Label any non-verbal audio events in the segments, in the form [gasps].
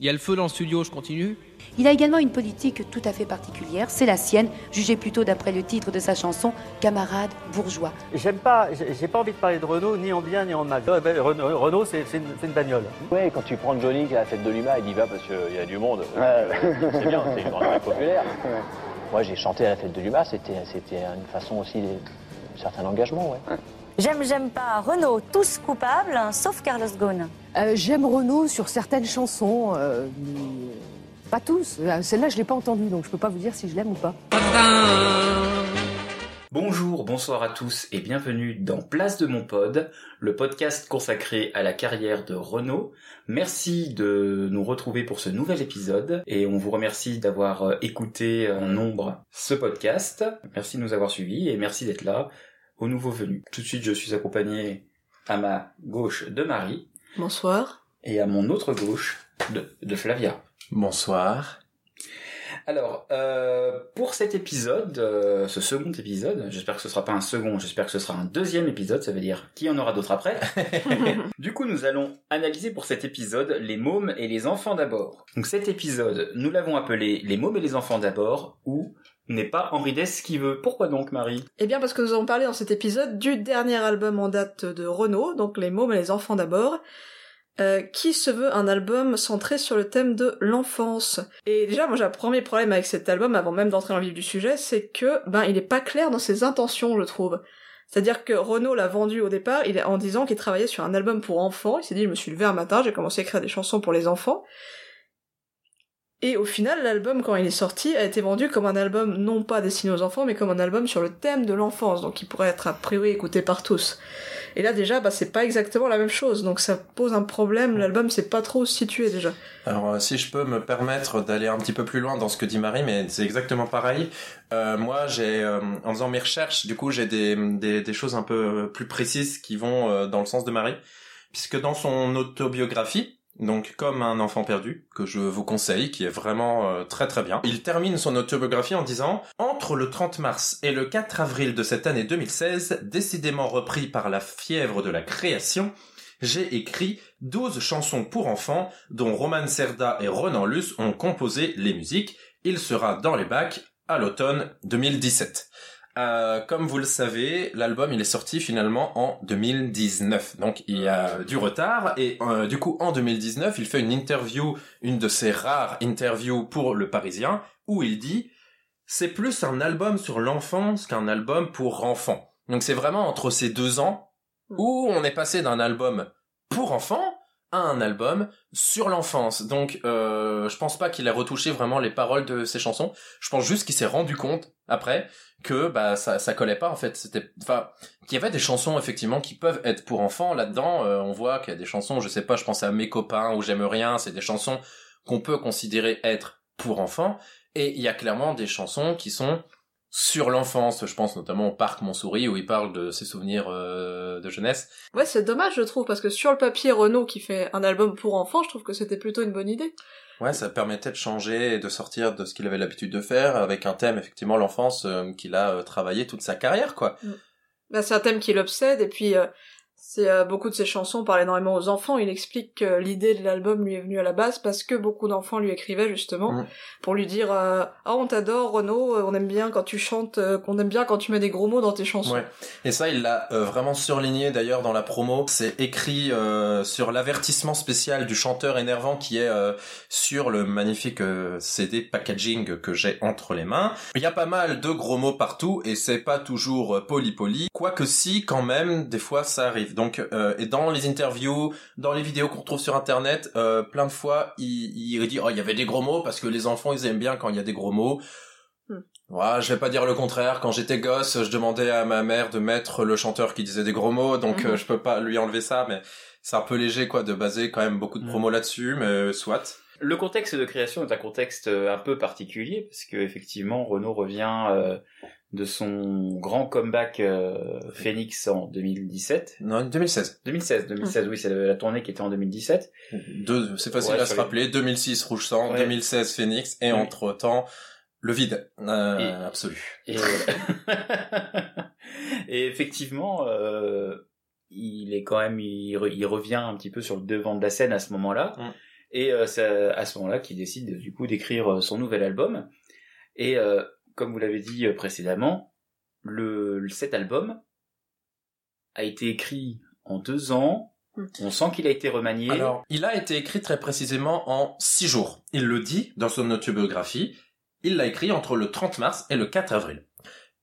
Il y a le feu dans le studio, je continue Il a également une politique tout à fait particulière, c'est la sienne, jugée plutôt d'après le titre de sa chanson Camarade bourgeois. J'aime pas, j'ai pas envie de parler de Renault ni en bien ni en mal. Renault, Renault c'est une, une, bagnole. Oui, quand tu prends Johnny qui a la fête de l'UMA, il y va parce qu'il y a du monde. c'est bien, c'est une grande populaire. Moi, j'ai chanté à la fête de l'UMA, c'était une façon aussi d'un certain engagement, ouais. J'aime, j'aime pas Renault, tous coupables, sauf Carlos Ghosn. Euh, j'aime Renault sur certaines chansons, euh, pas tous. Euh, celle-là, je l'ai pas entendue, donc je peux pas vous dire si je l'aime ou pas. Bonjour, bonsoir à tous et bienvenue dans Place de mon pod, le podcast consacré à la carrière de Renault. Merci de nous retrouver pour ce nouvel épisode et on vous remercie d'avoir écouté en nombre ce podcast. Merci de nous avoir suivis et merci d'être là aux nouveaux venus. Tout de suite, je suis accompagné à ma gauche de Marie. Bonsoir. Et à mon autre gauche de, de Flavia. Bonsoir. Alors, euh, pour cet épisode, euh, ce second épisode, j'espère que ce sera pas un second, j'espère que ce sera un deuxième épisode, ça veut dire qu'il y en aura d'autres après. [laughs] du coup, nous allons analyser pour cet épisode les mômes et les enfants d'abord. Donc cet épisode, nous l'avons appelé les mômes et les enfants d'abord, ou n'est pas Henri Dess qui veut. Pourquoi donc, Marie? Eh bien, parce que nous avons parlé dans cet épisode du dernier album en date de Renault, donc Les mômes et les enfants d'abord, euh, qui se veut un album centré sur le thème de l'enfance. Et déjà, moi j'ai un premier problème avec cet album, avant même d'entrer dans le vif du sujet, c'est que, ben, il est pas clair dans ses intentions, je trouve. C'est-à-dire que Renault l'a vendu au départ, il en disant qu'il travaillait sur un album pour enfants. Il s'est dit, je me suis levé un matin, j'ai commencé à écrire des chansons pour les enfants. Et au final, l'album, quand il est sorti, a été vendu comme un album non pas destiné aux enfants, mais comme un album sur le thème de l'enfance, donc il pourrait être a priori écouté par tous. Et là déjà, bah, c'est pas exactement la même chose, donc ça pose un problème, l'album c'est pas trop situé déjà. Alors euh, si je peux me permettre d'aller un petit peu plus loin dans ce que dit Marie, mais c'est exactement pareil. Euh, moi, j'ai, euh, en faisant mes recherches, du coup, j'ai des, des, des, choses un peu plus précises qui vont euh, dans le sens de Marie, puisque dans son autobiographie, donc comme un enfant perdu, que je vous conseille, qui est vraiment euh, très très bien. Il termine son autobiographie en disant « Entre le 30 mars et le 4 avril de cette année 2016, décidément repris par la fièvre de la création, j'ai écrit 12 chansons pour enfants dont Roman Serda et Ronan Luce ont composé les musiques. Il sera dans les bacs à l'automne 2017. Euh, comme vous le savez, l'album il est sorti finalement en 2019, donc il y a du retard et euh, du coup en 2019 il fait une interview, une de ses rares interviews pour Le Parisien, où il dit c'est plus un album sur l'enfance qu'un album pour enfants. Donc c'est vraiment entre ces deux ans où on est passé d'un album pour enfants un album sur l'enfance. Donc euh, je pense pas qu'il ait retouché vraiment les paroles de ses chansons. Je pense juste qu'il s'est rendu compte après que bah ça ça collait pas en fait c'était enfin qu'il y avait des chansons effectivement qui peuvent être pour enfants là-dedans euh, on voit qu'il y a des chansons je sais pas je pense à mes copains ou j'aime rien c'est des chansons qu'on peut considérer être pour enfants et il y a clairement des chansons qui sont sur l'enfance, je pense notamment au parc Montsouris où il parle de ses souvenirs euh, de jeunesse. Ouais, c'est dommage je trouve parce que sur le papier Renault qui fait un album pour enfants, je trouve que c'était plutôt une bonne idée. Ouais, ça permettait de changer et de sortir de ce qu'il avait l'habitude de faire avec un thème effectivement l'enfance euh, qu'il a euh, travaillé toute sa carrière quoi. Mm. Bah, c'est un thème qui l'obsède et puis euh, c'est euh, beaucoup de ses chansons parlent énormément aux enfants. Il explique que l'idée de l'album lui est venue à la base parce que beaucoup d'enfants lui écrivaient justement pour lui dire euh, ah on t'adore Renaud, euh, on aime bien quand tu chantes, qu'on aime bien quand tu mets des gros mots dans tes chansons. Ouais. Et ça il l'a vraiment surligné d'ailleurs dans la promo. C'est écrit sur l'avertissement spécial du chanteur énervant qui est sur le magnifique CD packaging que j'ai entre les mains. Il y a pas mal de gros mots partout et c'est pas toujours poli poli. Quoique si quand même des fois ça arrive. Donc, euh, et dans les interviews, dans les vidéos qu'on trouve sur internet, euh, plein de fois, il, il dit oh il y avait des gros mots parce que les enfants ils aiment bien quand il y a des gros mots. Hmm. Voilà, je vais pas dire le contraire. Quand j'étais gosse, je demandais à ma mère de mettre le chanteur qui disait des gros mots, donc mhm. euh, je peux pas lui enlever ça, mais c'est un peu léger quoi de baser quand même beaucoup de hmm. promos là-dessus, mais soit. Le contexte de création est un contexte un peu particulier parce que effectivement Renault revient euh, de son grand comeback euh, Phoenix en 2017. Non, 2016. 2016, 2016, oui, c'est la tournée qui était en 2017. c'est facile à se rappeler. 2006 Rouge Sang, 2016 Phoenix, et entre temps le vide euh, absolu. Et, [laughs] et effectivement, euh, il est quand même, il, revient un petit peu sur le devant de la scène à ce moment-là. Mm. Et euh, c'est à ce moment-là qu'il décide du coup d'écrire euh, son nouvel album. Et euh, comme vous l'avez dit euh, précédemment, le, cet album a été écrit en deux ans. Mm. On sent qu'il a été remanié. Alors, il a été écrit très précisément en six jours. Il le dit dans son autobiographie. Il l'a écrit entre le 30 mars et le 4 avril.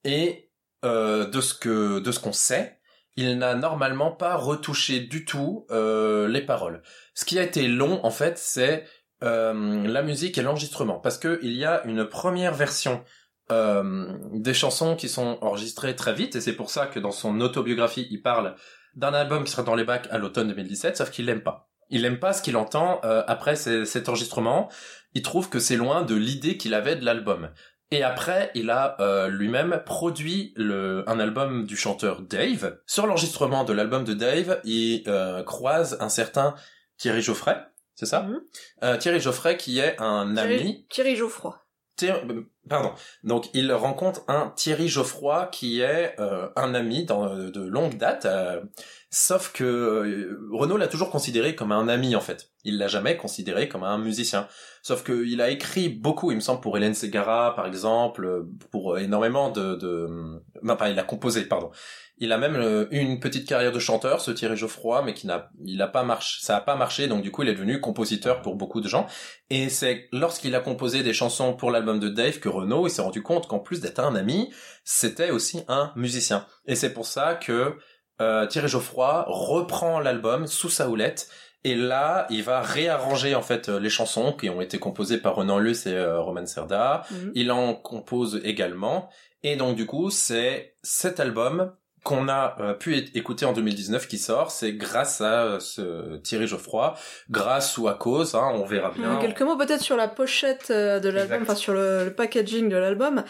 Et euh, de ce que de ce qu'on sait, il n'a normalement pas retouché du tout euh, les paroles. Ce qui a été long, en fait, c'est euh, la musique et l'enregistrement, parce que il y a une première version euh, des chansons qui sont enregistrées très vite, et c'est pour ça que dans son autobiographie, il parle d'un album qui sera dans les bacs à l'automne 2017, sauf qu'il l'aime pas. Il aime pas ce qu'il entend euh, après ces- cet enregistrement. Il trouve que c'est loin de l'idée qu'il avait de l'album. Et après, il a euh, lui-même produit le, un album du chanteur Dave. Sur l'enregistrement de l'album de Dave, il euh, croise un certain Thierry Geoffrey, c'est ça? Mhm. Euh, Thierry Geoffrey qui est un ami Thierry, Geoffroy. Thierry- euh, pardon. Donc il rencontre un Thierry Geoffroy qui est euh, un ami dans, de longue date. euh, sauf que euh, Renaud l'a toujours considéré comme un ami en fait. Il l'a jamais considéré comme un musicien. Sauf qu'il a écrit beaucoup, il me semble, pour Hélène Segara par exemple, euh, pour énormément de, de... Pas, il a composé, pardon. Il a même euh, eu une petite carrière de chanteur, ce Thierry Geoffroy, mais qui n'a, il a pas marché, ça a pas marché, donc du coup il est devenu compositeur pour beaucoup de gens. Et c'est lorsqu'il a composé des chansons pour l'album de Dave que Renaud il s'est rendu compte qu'en plus d'être un ami, c'était aussi un musicien. Et c'est pour ça que euh, Thierry Geoffroy reprend l'album sous sa houlette. Et là, il va réarranger en fait euh, les chansons qui ont été composées par Renan Luce et euh, Roman Serda. Mhm. Il en compose également. Et donc du coup, c'est cet album qu'on a euh, pu écouter en 2019 qui sort. C'est grâce à euh, ce Thierry Geoffroy, grâce ou à cause, hein, on verra bien. Quelques mots peut-être sur la pochette euh, de l'album, enfin sur le, le packaging de l'album.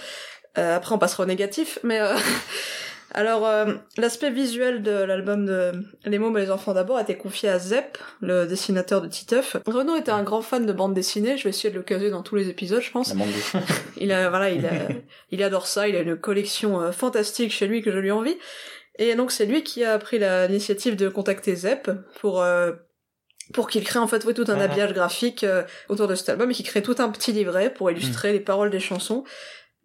Euh, après on passera au négatif, mais euh, [laughs] alors euh, l'aspect visuel de l'album de Les mômes et les enfants d'abord a été confié à Zepp, le dessinateur de Titeuf. Renaud était un grand fan de bande dessinée, je vais essayer de le caser dans tous les épisodes, je pense. La bande dessinée. [laughs] Il a, voilà, il a, il adore ça, il a une collection euh, fantastique chez lui que je lui envie. Et donc c'est lui qui a pris l'initiative de contacter Zepp pour euh, pour qu'il crée en fait oui, tout un Mhm. habillage graphique euh, autour de cet album et qu'il crée tout un petit livret pour illustrer les paroles des chansons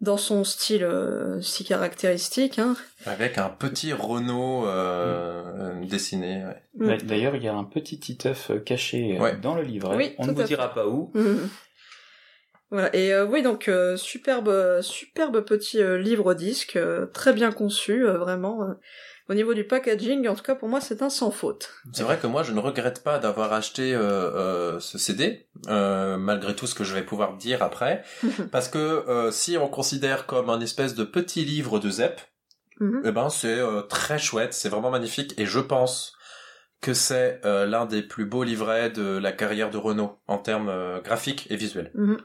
dans son style euh, si caractéristique. Hein. Avec un petit Renault euh, euh, dessiné. ouais. Mm. D'a- D'ailleurs, il y a un petit titeuf euh, caché Ouais. dans le livret. Oui, On ne vous dira pas où. Mhm. Voilà, et euh, oui, donc euh, superbe, superbe petit euh, livre disque, euh, très bien conçu, euh, vraiment. Au niveau du packaging, en tout cas pour moi, c'est un sans faute. C'est vrai que moi, je ne regrette pas d'avoir acheté euh, euh, ce CD, euh, malgré tout ce que je vais pouvoir dire après, [laughs] parce que si on considère comme un espèce de petit livre de Zepp, Mhm. eh ben c'est très chouette, c'est vraiment magnifique, et je pense que c'est l'un des plus beaux livrets de la carrière de Renault en termes graphiques et visuels. Mhm.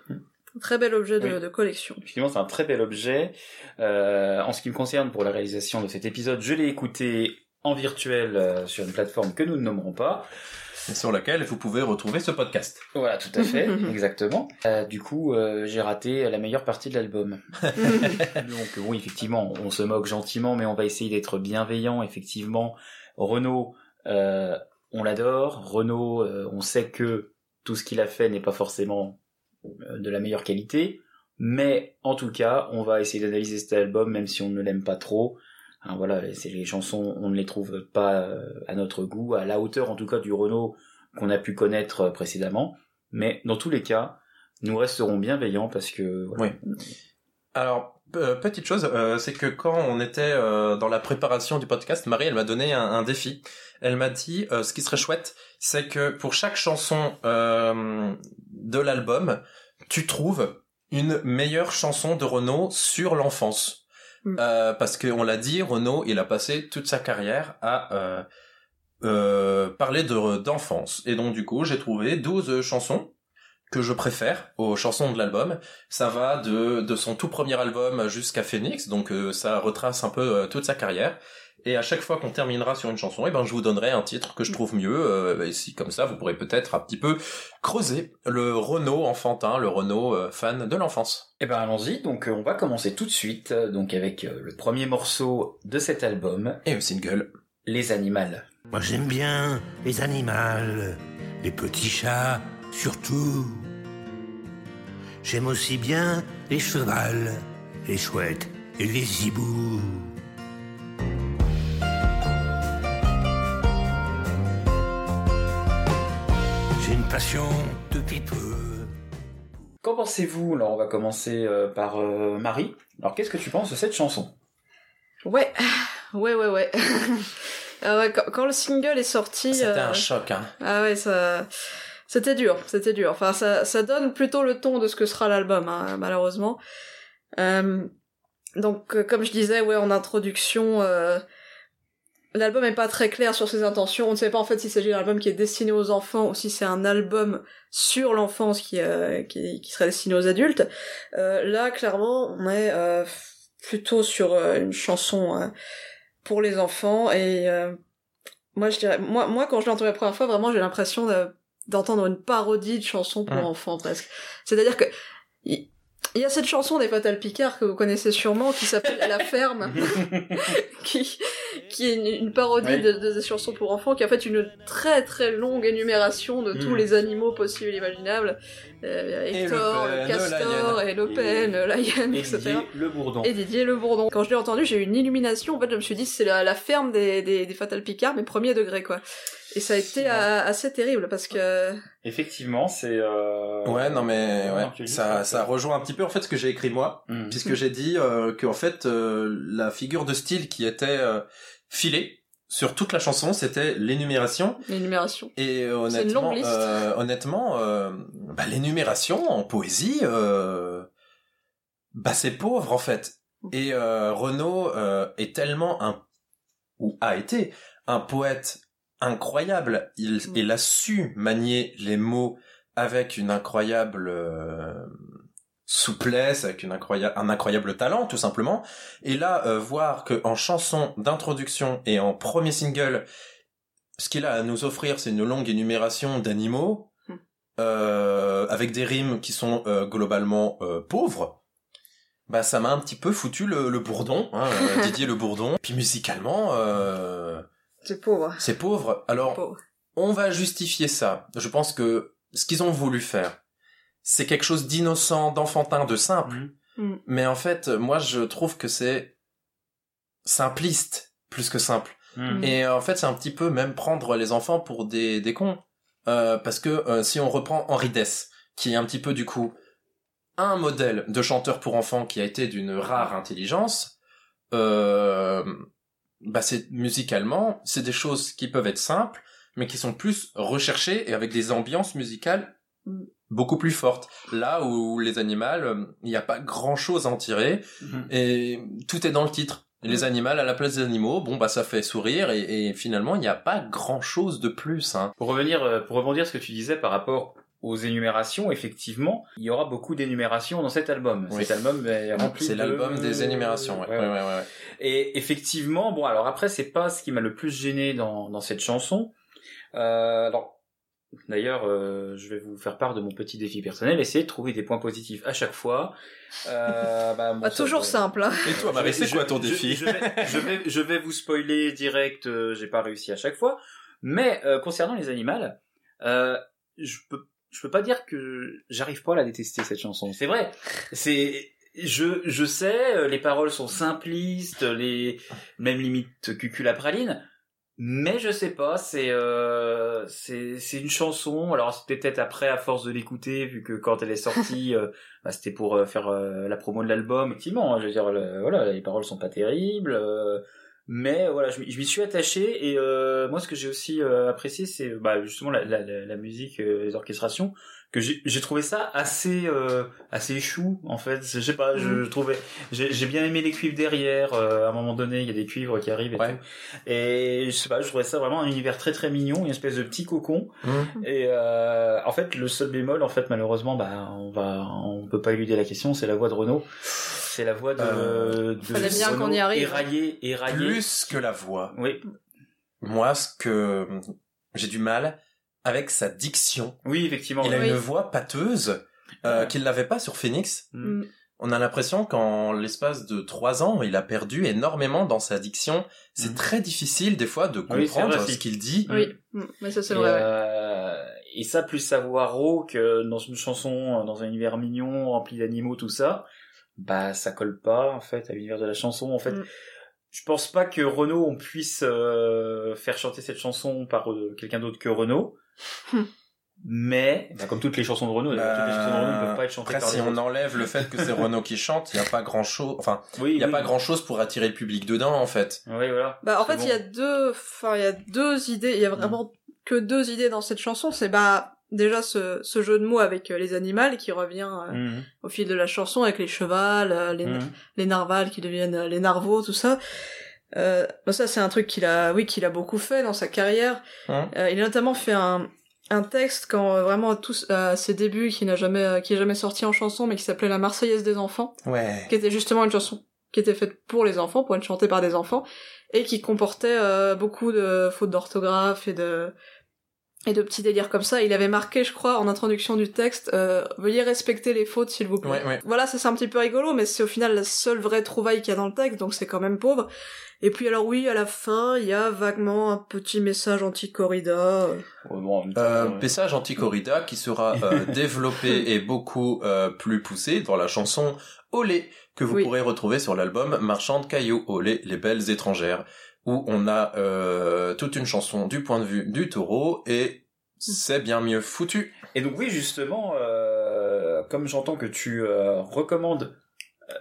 Très bel objet de, Oui. de collection. Effectivement, c'est un très bel objet. Euh, en ce qui me concerne, pour la réalisation de cet épisode, je l'ai écouté en virtuel euh, sur une plateforme que nous ne nommerons pas. Et sur laquelle vous pouvez retrouver ce podcast. Voilà, tout à fait, [laughs] exactement. Euh, du coup, euh, j'ai raté la meilleure partie de l'album. [laughs] Donc oui, effectivement, on se moque gentiment, mais on va essayer d'être bienveillant. Effectivement, Renault, euh, on l'adore. Renault, euh, on sait que tout ce qu'il a fait n'est pas forcément de la meilleure qualité, mais en tout cas, on va essayer d'analyser cet album, même si on ne l'aime pas trop. Hein, voilà, c'est les chansons, on ne les trouve pas euh, à notre goût, à la hauteur en tout cas du Renault qu'on a pu connaître euh, précédemment. Mais dans tous les cas, nous resterons bienveillants parce que voilà, Alors, euh, petite chose, euh, c'est que quand on était euh, dans la préparation du podcast, Marie, elle m'a donné un, défi. Elle m'a dit, euh, ce qui serait chouette, c'est que pour chaque chanson euh, de l'album, tu trouves une meilleure chanson de Renaud sur l'enfance. Mm. Euh, parce qu'on l'a dit, Renaud, il a passé toute sa carrière à euh, euh, parler de d'enfance. Et donc du coup, j'ai trouvé 12 chansons que je préfère aux chansons de l'album. Ça va de, de son tout premier album jusqu'à Phoenix, donc euh, ça retrace un peu euh, toute sa carrière. Et à chaque fois qu'on terminera sur une chanson, eh ben je vous donnerai un titre que je trouve mieux. euh, et si comme ça, vous pourrez peut-être un petit peu creuser le Renault enfantin, le Renault euh, fan de l'enfance. Eh ben allons-y, donc euh, on va commencer tout de suite euh, donc avec euh, le premier morceau de cet album, Et le single. Les Animales. Moi j'aime bien les animaux, les petits chats surtout. J'aime aussi bien les chevals, les chouettes et les hiboux. Une passion depuis peu. Qu'en pensez-vous? Alors, on va commencer euh, par euh, Marie. Alors, qu'est-ce que tu penses de cette chanson? [sighs] Ouais, ouais, ouais, ouais. [laughs] Ah ouais, quand, quand le single est sorti... C'était euh, un choc, hein. Ah ouais, ça... C'était dur, c'était dur. Enfin, ça, ça donne plutôt le ton de ce que sera l'album, hein, malheureusement. Euh, donc, euh, comme je disais, ouais, en introduction, euh, l'album est pas très clair sur ses intentions. On ne sait pas en fait s'il s'agit d'un album qui est destiné aux enfants ou si c'est un album sur l'enfance qui, euh, qui, qui serait destiné aux adultes. Euh, là, clairement, on est euh, plutôt sur euh, une chanson euh, pour les enfants et euh, moi je dirais moi moi quand je l'ai entendu la première fois vraiment j'ai l'impression de- d'entendre une parodie de chanson pour enfants presque c'est-à-dire que il y a cette chanson des Fatal Picard que vous connaissez sûrement qui s'appelle La Ferme [laughs] qui qui est une, une parodie Oui. de, de des chansons pour enfants qui a fait une très très longue énumération de tous Mm. les animaux possibles et imaginables euh, Et Hector, le le, le castor et le pen, le lion, Et etc. Didier Le Bourdon. Et Didier Le Bourdon. Quand je l'ai entendu, j'ai eu une illumination. En fait, je me suis dit, c'est la, la ferme des, des, des Fatal Picard, mais premier degré, quoi. Et ça a été Ouais. assez terrible parce que. Effectivement, c'est... euh, Ouais, non mais ouais, ça, ça rejoint un petit peu en fait ce que j'ai écrit moi, Hmm. puisque j'ai dit euh, que en fait euh, la figure de style qui était euh, filée sur toute la chanson, c'était l'énumération. L'énumération. Et C'est une honnêtement, longue liste. euh, honnêtement, euh, bah, l'énumération en poésie, euh, bah c'est pauvre en fait. Et euh, Renaud euh, est tellement un ou a été un poète incroyable. Il, Mm. il a su manier les mots avec une incroyable euh, souplesse, avec une incroyable, un incroyable talent, tout simplement. Et là, euh, voir que en chanson d'introduction et en premier single, ce qu'il a à nous offrir, c'est une longue énumération d'animaux, Hmm. euh, avec des rimes qui sont euh, globalement euh, pauvres. Bah, ça m'a un petit peu foutu le, le bourdon, hein, euh, [laughs] Didier le bourdon. Puis musicalement, euh, C'est pauvre. c'est pauvre. Alors, Pauvre. on va justifier ça. Je pense que ce qu'ils ont voulu faire, c'est quelque chose d'innocent, d'enfantin, de simple. Mhm. Mm. Mais en fait, moi, je trouve que c'est simpliste plus que simple. Hmm. Et en fait, c'est un petit peu même prendre les enfants pour des, des cons. Euh, parce que euh, si on reprend Henri Dess, qui est un petit peu du coup un modèle de chanteur pour enfants qui a été d'une rare intelligence, euh, bah c'est musicalement, c'est des choses qui peuvent être simples, mais qui sont plus recherchées et avec des ambiances musicales Mm. beaucoup plus fortes. Là où les animaux, il n'y a pas grand chose à en tirer Mhm. et tout est dans le titre. Et Les animaux à la place des animaux, bon bah ça fait sourire et, et finalement il n'y a pas grand chose de plus. Hein. Pour revenir, euh, pour rebondir ce que tu disais par rapport aux énumérations, effectivement, il y aura beaucoup d'énumérations dans cet album. Oui. Cet album est rempli C'est de- l'album des énumérations. Ouais. Ouais, Ouais, ouais. ouais, ouais, ouais. Et effectivement, bon, alors après, c'est pas ce qui m'a le plus gêné dans, dans cette chanson. Euh, alors, d'ailleurs, euh, je vais vous faire part de mon petit défi personnel, essayer de trouver des points positifs à chaque fois. Euh, [laughs] bah, bon, ça, toujours euh, simple, hein. Et toi Marie, c'est quoi ton je- défi je, vais, je, vais, je vais vous spoiler direct, euh, j'ai pas réussi à chaque fois. Mais euh, concernant les animaux, euh, je peux je peux pas dire que j'arrive pas à la détester cette chanson. C'est vrai. C'est je je sais euh, les paroles sont simplistes, les même limite cucul à praline. Mais je sais pas, c'est euh, c'est c'est une chanson. Alors c'était peut-être après à force de l'écouter, vu que quand elle est sortie, [laughs] euh, bah, c'était pour euh, faire la promo de l'album. Effectivement, hein, je veux dire, voilà, les paroles sont pas terribles, mais voilà, je, m'y- suis attaché. Et euh, moi, ce que j'ai aussi euh, apprécié, c'est bah, justement la, la, la, musique, euh, les orchestrations, que j'ai trouvé ça assez euh, assez chou en fait. Je sais pas, je, je trouvais, j'ai j'ai bien aimé les cuivres derrière. euh, à un moment donné, il y a des cuivres qui arrivent et Ouais. tout. Et je sais pas, je trouvais ça vraiment un univers très très mignon, une espèce de petit cocon. Mhm. Et euh, en fait, le seul bémol, en fait, malheureusement, bah, on va, on peut pas éluder la question, c'est la voix de Renault. C'est la voix de, Euh, de Fallait bien qu'on y arrive. Éraillé, éraillé. Plus que la voix. Oui, Moi, ce que j'ai du mal avec sa diction. oui, effectivement. Il a Oui. une voix pâteuse euh, qu'il n'avait pas sur Phoenix. Mm. Mm. on a l'impression qu'en l'espace de trois ans, il a perdu énormément dans sa diction. C'est Mhm. très difficile des fois de Oui, comprendre vrai, ce qu'il dit. Oui, Mm, mais ça c'est et, vrai. ouais. euh, et ça, plus savoir rauque euh, dans une chanson, dans un univers mignon, rempli d'animaux, tout ça, bah ça colle pas en fait à l'univers de la chanson. En fait, Mm. je pense pas que Renaud on puisse euh, faire chanter cette chanson par euh, quelqu'un d'autre que Renaud. Hmm. Mais, bah, comme toutes les chansons de Renaud, d'ailleurs, toutes les chansons de Renaud ne peuvent pas être chantées Après, par si on autres. enlève le fait que c'est [laughs] Renaud qui chante, il n'y a pas grand chose, enfin, Oui, il n'y a oui. pas grand chose pour attirer le public dedans, en fait. Oui, voilà. Bah en fait bon. il y a deux, enfin il y a deux idées. Il y a vraiment que deux idées dans cette chanson. C'est bah déjà ce, ce jeu de mots avec euh, les animaux qui revient euh, Mhm. au fil de la chanson avec les chevals, euh, les, Mhm. les narvals qui deviennent les narvaux, tout ça. Euh, ça c'est un truc qu'il a, oui, qu'il a beaucoup fait dans sa carrière. Hein il a notamment fait un, un texte quand vraiment tous à ses débuts qui n'a jamais, qui est jamais sorti en chanson, mais qui s'appelait La Marseillaise des enfants, Ouais. qui était justement une chanson qui était faite pour les enfants, pour être chantée par des enfants, et qui comportait beaucoup de fautes d'orthographe et de et de petits délires comme ça. Il avait marqué, je crois, en introduction du texte, euh, veuillez respecter les fautes, s'il vous plaît. Ouais, ouais. Voilà, ça c'est un petit peu rigolo, mais c'est au final la seule vraie trouvaille qu'il y a dans le texte, donc c'est quand même pauvre. Et puis alors oui, à la fin, il y a vaguement un petit message anti-corrida. euh. Bon, message anti-corrida qui sera euh, [laughs] développé et beaucoup euh, plus poussé dans la chanson Olé que vous Oui. pourrez retrouver sur l'album Marchand de cailloux Olé les belles étrangères où on a euh, toute une chanson du point de vue du taureau et c'est bien mieux foutu. Et donc oui, justement, euh, comme j'entends que tu euh, recommandes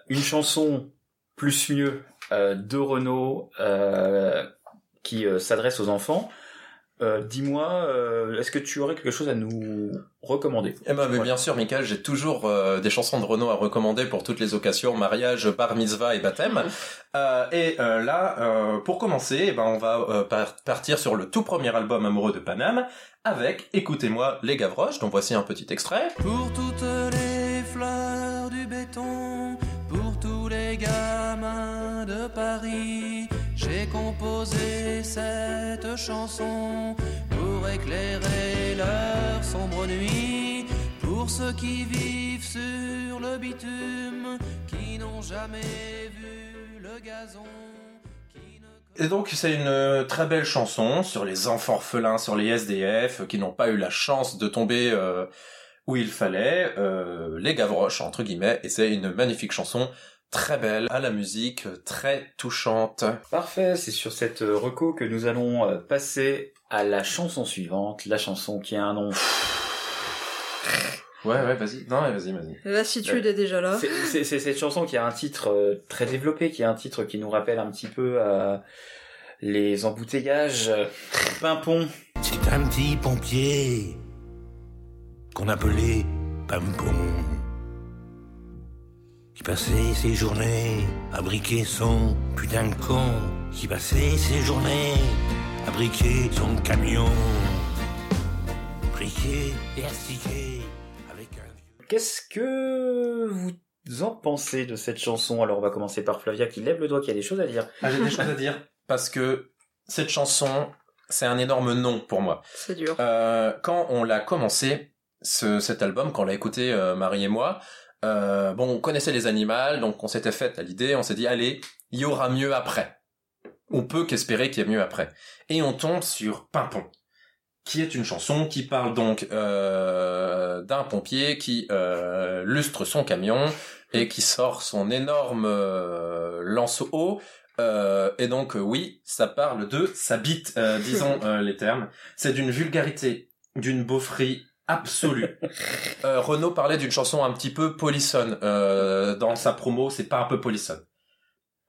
une chanson plus mieux de Renaud euh, qui s'adresse aux enfants, euh, dis-moi, euh, est-ce que tu aurais quelque chose à nous recommander Eh ben, mais bien sûr, Michael, j'ai toujours euh, des chansons de Renaud à recommander pour toutes les occasions, mariage, bar mitzvah et baptême. [laughs] Euh, et euh, là, euh, pour commencer, eh ben, on va euh, par- partir sur le tout premier album amoureux de Paname avec Écoutez-moi les Gavroches, dont voici un petit extrait. Pour toutes les fleurs du béton, pour tous les gamins de Paris, j'ai composé cette chanson pour éclairer leur sombre nuit. Pour ceux qui vivent sur le bitume, qui n'ont jamais vu le gazon. Et donc c'est une euh, très belle chanson sur les enfants orphelins, sur les SDF euh, qui n'ont pas eu la chance de tomber euh, où il fallait, euh, les Gavroches entre guillemets, et c'est une magnifique chanson, très belle, à la musique, très touchante. Parfait, c'est sur cette euh, reco que nous allons euh, passer à la chanson suivante, la chanson qui a un nom. Ouais ouais vas-y, non ouais, vas-y vas-y. La lassitude est déjà là. C'est- cette chanson qui a un titre euh, très développé, qui a un titre qui nous rappelle un petit peu les embouteillages, Pimpon. C'est un petit pompier qu'on appelait Pampon. Qui passait ses journées à briquer son putain de con. Qui passait ses journées à briquer son camion. Briquer et astiquer avec un vieux. Qu'est-ce que vous en pensez de cette chanson? Alors on va commencer par Flavia qui lève le doigt, qui a des choses à dire. Ah j'ai des choses à dire parce que cette chanson c'est un énorme nom pour moi. C'est dur. Euh, quand on l'a commencé, ce, cet album, quand on l'a écouté, euh, Marie et moi, euh, bon, on connaissait les animaux, donc on s'était fait à l'idée, on s'est dit, allez, il y aura mieux après. On peut qu'espérer qu'il y ait mieux après. Et on tombe sur Pimpon, qui est une chanson qui parle donc euh, d'un pompier qui euh, lustre son camion et qui sort son énorme euh, lance-eau. Euh, et donc euh, oui, ça parle de sa bite, euh, disons [laughs] les termes. C'est d'une vulgarité, d'une beaufrie absolue. Euh, Renaud parlait d'une chanson un petit peu polissonne euh, dans sa promo. C'est pas un peu polissonne.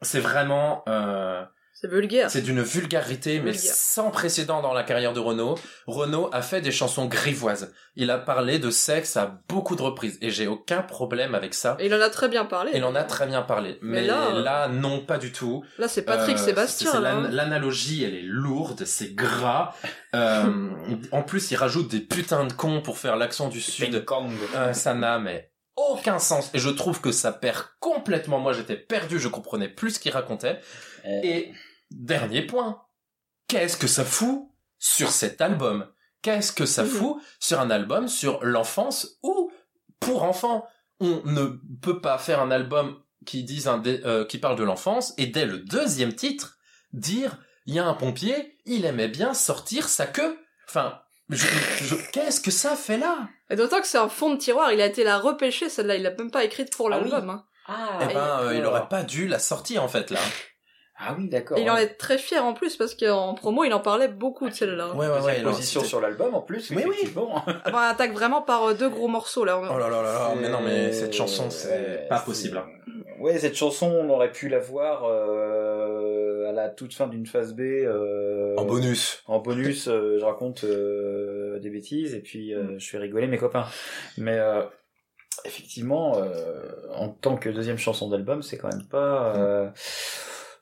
C'est vraiment, euh, C'est vulgaire. c'est d'une vulgarité mais Vulgaire. sans précédent dans la carrière de Renaud. Renaud a fait des chansons grivoises. Il a parlé de sexe à beaucoup de reprises et j'ai aucun problème avec ça. Et il en a très bien parlé. Il en a très bien parlé, mais, Mais là, là, euh, non, pas du tout. Là, c'est Patrick Euh, Sébastien. là, hein. L'analogie, elle est lourde, c'est gras. Euh, en plus, il rajoute des putains de cons pour faire l'accent du sud. Kong. Euh, ça n'a mais aucun sens. Et je trouve que ça perd complètement. Moi, j'étais perdu, je comprenais plus ce qu'il racontait. Euh, Et dernier point, qu'est-ce que ça fout sur cet album? Qu'est-ce que ça fout sur un album sur l'enfance ou pour enfants? On ne peut pas faire un album qui dise un dé- euh, qui parle de l'enfance et dès le deuxième titre dire il y a un pompier, il aimait bien sortir sa queue. Enfin, je- je- qu'est-ce que ça fait là? Et d'autant que c'est un fond de tiroir, il a été la repêcher, celle-là, il l'a même pas écrite pour Ah oui. l'album. hein. Ah, Eh ben, euh, il aurait pas dû la sortir en fait là. Ah oui, d'accord. Et il en est très fier en plus parce qu'en promo, il en parlait beaucoup de celle-là. Ouais, ouais, ouais. position sur l'album en plus, Oui, oui. effectivement. [laughs] Bah, on attaque vraiment par euh, deux gros morceaux là. Oh là là là là, mais non, mais cette chanson, c'est pas possible. hein. Ouais, cette chanson, on aurait pu la voir euh, à la toute fin d'une phase B. euh, En bonus. En bonus, euh, je raconte euh, des bêtises et puis euh, je fais rigoler mes copains. Mais euh, effectivement, euh, en tant que deuxième chanson d'album, c'est quand même pas...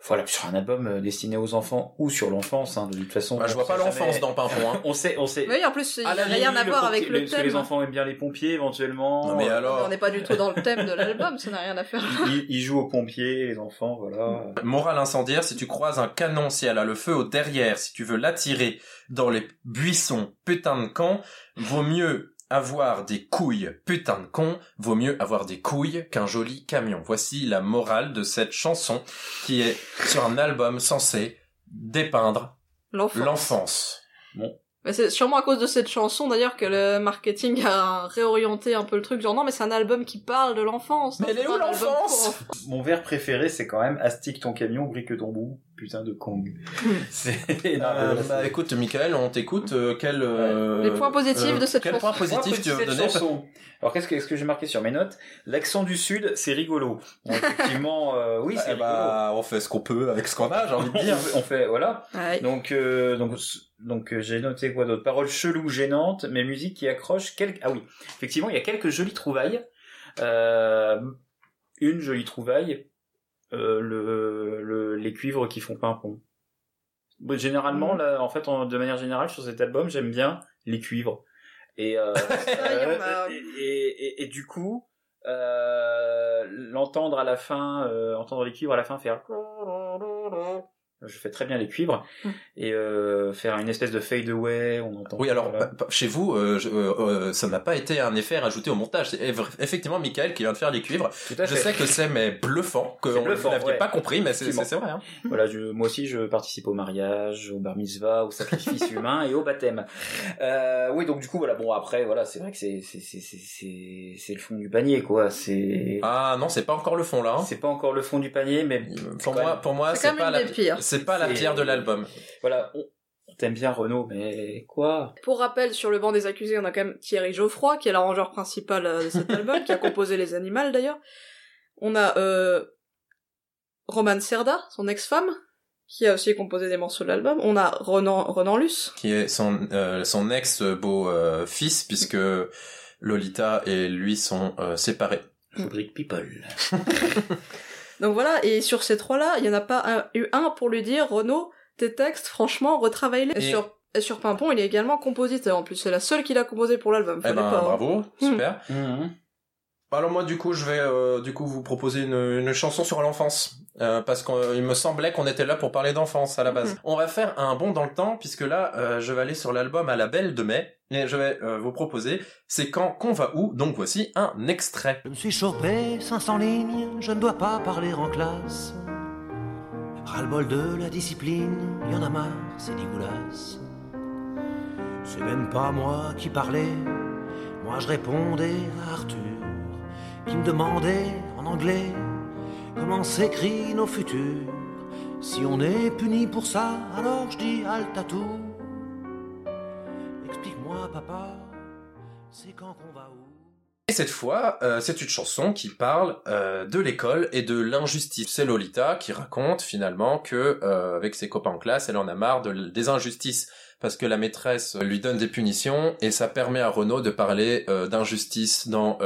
voilà, sur un album euh, destiné aux enfants ou sur l'enfance, hein, de toute façon. Bah, je vois pas l'enfance jamais- dans Pimpon. Hein. [laughs] On sait, on sait. Oui, en plus, il n'y a rien à voir avec le parce que les thème. enfants aiment bien les pompiers éventuellement. Non mais Mais alors, on n'est pas du tout dans le thème de l'album, ça n'a rien à faire. [laughs] Ils, ils jouent aux pompiers, les enfants, voilà. morale incendiaire, si tu croises un canon, si elle a le feu au derrière, si tu veux l'attirer dans les buissons, putain de con, vaut mieux avoir des couilles, putain de con, vaut mieux avoir des couilles qu'un joli camion. Voici la morale de cette chanson qui est sur un album censé dépeindre l'enfance. Mais c'est sûrement à cause de cette chanson d'ailleurs que le marketing a réorienté un peu le truc, genre non mais c'est un album qui parle de l'enfance. Mais elle est où l'enfance? Mon vers préféré, c'est quand même Astique ton camion, brique ton bout, putain de Kong. [laughs] Euh, bah écoute, Michael, on t'écoute. euh, quel euh, Les points positifs de cette quel chanson. point positif tu veux donner chanson. Alors qu'est-ce que, est-ce que j'ai marqué sur mes notes? L'accent du sud, c'est rigolo. Bon, [laughs] effectivement, euh, oui, c'est Eh bah, on fait ce qu'on peut avec ce qu'on a, j'ai envie de dire. rigolo. on fait, voilà. Ouais. Donc, euh, donc, donc euh, j'ai noté quoi d'autre? Paroles cheloues, gênantes, mais musique qui accroche. Quelques... Ah oui, effectivement, il y a quelques jolies trouvailles. Euh, une jolie trouvaille, euh, le, le, les cuivres qui font pimpon. Bon, Généralement, Mhm. là, en fait, en- de manière générale, sur cet album, j'aime bien les cuivres. Et, euh, [laughs] bah, et, et, et- et du coup, euh, l'entendre à la fin, euh, entendre les cuivres à la fin faire je fais très bien les cuivres Mm. et euh, faire une espèce de fade away on entend Oui, alors voilà. bah, chez vous, euh, je- euh, euh, ça n'a pas été un effet rajouté au montage. C'est eff- effectivement Michael qui vient de faire les cuivres. tout à Je fait sais que c'est mais bluffant, que C'est on- bluffant, vous n'aviez ouais. pas compris, mais c'est vrai. Hein. voilà je, moi aussi je participe au mariage au bar mitzvah au sacrifice [laughs] humain et au baptême euh, oui donc du coup voilà bon après voilà c'est vrai que c'est c'est c'est c'est c'est c'est le fond du panier quoi c'est Ah non, c'est pas encore le fond là. hein. c'est pas encore le fond du panier mais Pour moi, même- pour moi, C'est pas la pires. C'est pas la pierre de l'album. voilà on, on t'aime bien Renaud mais quoi? Pour rappel, sur le banc des accusés, on a quand même Thierry Geoffroy, qui est l'arrangeur principal euh, de cet [laughs] album, qui a composé Les Animaux d'ailleurs. On a euh, Roman Serda, son ex-femme, qui a aussi composé des morceaux de l'album. On a Renan, Renan Luce, Qui est son euh, son ex beau euh, fils puisque Lolita et lui sont euh, séparés. Fabrique People [laughs] Donc voilà, et sur ces trois-là, il n'y en a pas un- eu un pour lui dire Renaud, tes textes, franchement, retravaille-les. Et, sur, et sur Pimpon, il est également compositeur. En plus, c'est la seule qu'il a composé pour l'album. Eh ben pas, hein. bravo, super. Mhm. Alors moi du coup je vais euh, du coup vous proposer une, une chanson sur l'enfance euh, parce qu'il me semblait qu'on était là pour parler d'enfance à la base. Mhm. On va faire un bond dans le temps puisque là euh, je vais aller sur l'album à la belle de mai et je vais euh, vous proposer c'est quand qu'on va où donc voici un extrait. Je me suis chopé 500 lignes, je ne dois pas parler en classe. Ras-le-bol de la discipline, y en a marre, c'est dégueulasse. C'est même pas moi qui parlais, moi je répondais à Arthur, qui me demandait en anglais comment s'écrit nos futurs. Si on est puni pour ça, alors je dis halte à tout. Explique-moi, papa, c'est quand qu'on va où? Et cette fois, euh, c'est une chanson qui parle euh, de l'école et de l'injustice. C'est Lolita qui raconte finalement que euh, avec ses copains en classe, elle en a marre de, des injustices parce que la maîtresse lui donne des punitions et ça permet à Renaud de parler d'injustice dans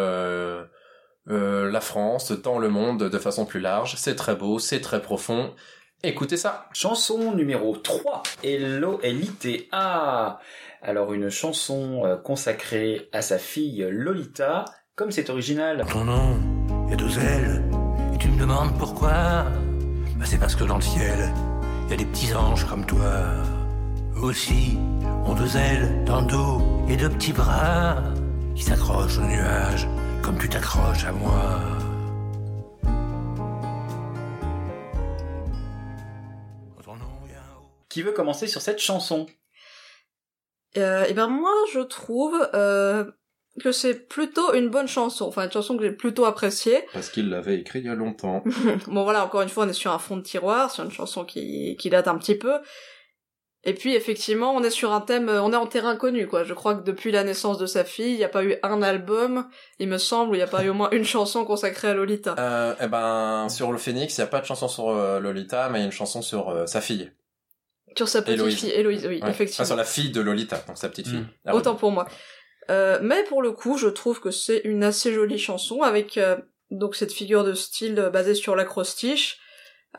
euh, la France, dans le monde de façon plus large. C'est très beau, c'est très profond. Écoutez ça. Chanson numéro 3, Hello L-I-T-A. Alors une chanson euh, consacrée à sa fille Lolita, comme c'est original. Ton nom, il y a deux ailes, et tu me demandes pourquoi bah C'est parce que dans le ciel, il y a des petits anges comme toi. Eux aussi ont deux ailes dans le dos et deux petits bras qui s'accrochent aux nuages comme tu t'accroches à moi. Qui veut commencer sur cette chanson Euh, et ben moi, je trouve euh, que c'est plutôt une bonne chanson. Enfin, une chanson que j'ai plutôt appréciée. [laughs] Parce qu'il l'avait écrit il y a longtemps. bon voilà, encore une fois, on est sur un fond de tiroir, sur une chanson qui, qui date un petit peu. Et puis effectivement, on est sur un thème, on est en terrain connu, quoi. Je crois que depuis la naissance de sa fille, il n'y a pas eu un album, il me semble, où il n'y a pas eu au moins une chanson consacrée à Lolita. Euh, eh ben, sur le Phoenix, il n'y a pas de chanson sur euh, Lolita, mais il y a une chanson sur euh, sa fille. Sur sa petite Héloïse. fille, Héloïse, oui, Ouais. effectivement. Enfin, sur la fille de Lolita, donc sa petite fille. Ah, Autant pour moi. Euh, mais pour le coup, je trouve que c'est une assez jolie chanson avec euh, donc cette figure de style euh, basée sur l'acrostiche.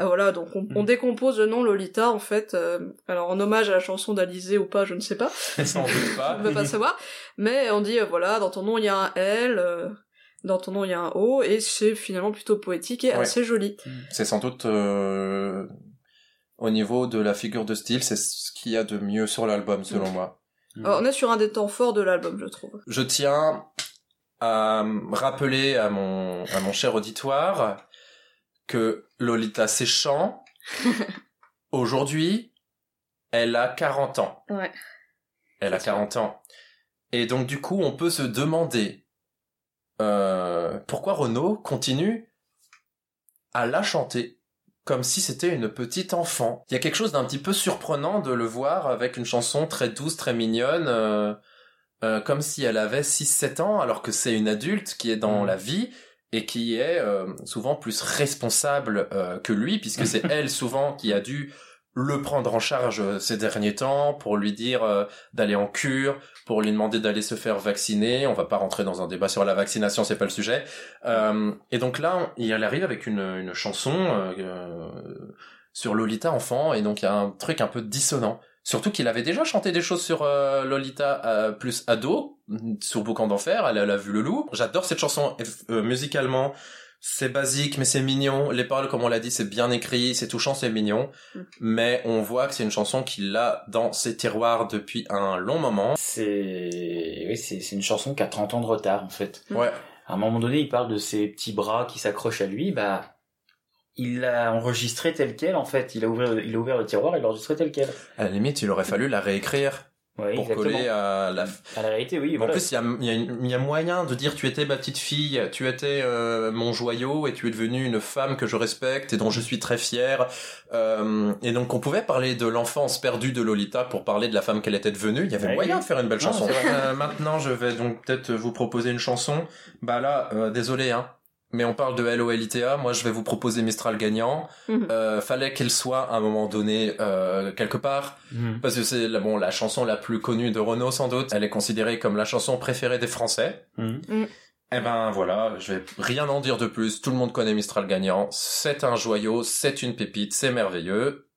Ah, voilà, donc on, Mm. on décompose le nom Lolita en fait. euh, alors en hommage à la chanson d'Alizé ou pas, je ne sais pas. [laughs] Sans doute pas. [laughs] on ne peut pas savoir. Mais on dit euh, voilà, dans ton nom il y a un L, euh, dans ton nom il y a un O, et c'est finalement plutôt poétique et Ouais. assez joli. C'est sans doute au niveau de la figure de style, c'est ce qu'il y a de mieux sur l'album, selon Mm. moi. Alors, on est sur un des temps forts de l'album, je trouve. Je tiens à rappeler à mon, à mon cher auditoire que Lolita Séchant, [laughs] aujourd'hui, elle a 40 ans. Ouais. Elle a 40 ans. Et donc, du coup, on peut se demander euh, pourquoi Renaud continue à la chanter comme si c'était une petite enfant. Il y a quelque chose d'un petit peu surprenant de le voir avec une chanson très douce, très mignonne, euh, euh, comme si elle avait 6-7 ans, alors que c'est une adulte qui est dans la vie et qui est euh, souvent plus responsable euh, que lui, puisque c'est [laughs] elle souvent qui a dû le prendre en charge euh, ces derniers temps pour lui dire euh, d'aller en cure, pour lui demander d'aller se faire vacciner. On va pas rentrer dans un débat sur la vaccination, c'est pas le sujet. Euh, et donc là, on- il arrive avec une, une chanson euh, euh, sur Lolita enfant, et donc il y a un truc un peu dissonant. Surtout qu'il avait déjà chanté des choses sur euh, Lolita euh, plus ado, sur Boucan d'enfer, elle, elle a vu le loup. J'adore cette chanson euh, musicalement. C'est basique, mais c'est mignon. Les paroles, comme on l'a dit, c'est bien écrit, c'est touchant, c'est mignon. Mais on voit que c'est une chanson qu'il a dans ses tiroirs depuis un long moment. C'est oui, c'est c'est une chanson qui a 30 ans de retard en fait. Ouais. À un moment donné, il parle de ses petits bras qui s'accrochent à lui, bah il l'a enregistré tel quel en fait. Il a ouvert il a ouvert le tiroir, il l'a enregistré tel quel. À la limite, il aurait fallu la réécrire Ouais, pour exactement. coller à la. À la réalité, oui. En plus, il y a, il y, a y a moyen de dire tu étais ma petite fille, tu étais euh, mon joyau et tu es devenue une femme que je respecte et dont je suis très fier. Euh, et donc, on pouvait parler de l'enfance perdue de Lolita pour parler de la femme qu'elle était devenue. Il y avait Ouais, moyen oui. de faire une belle Non, chanson. Euh, maintenant, je vais donc peut-être vous proposer une chanson. Bah là, euh, désolé, hein. Mais on parle de LOLITA, moi je vais vous proposer Mistral gagnant. Mhm. Euh, fallait qu'elle soit à un moment donné euh, quelque part. Mhm. Parce que c'est la, bon, la chanson la plus connue de Renault sans doute. Elle est considérée comme la chanson préférée des Français. Mhm. Eh ben voilà, je vais rien en dire de plus. Tout le monde connaît Mistral gagnant. C'est un joyau, c'est une pépite, c'est merveilleux.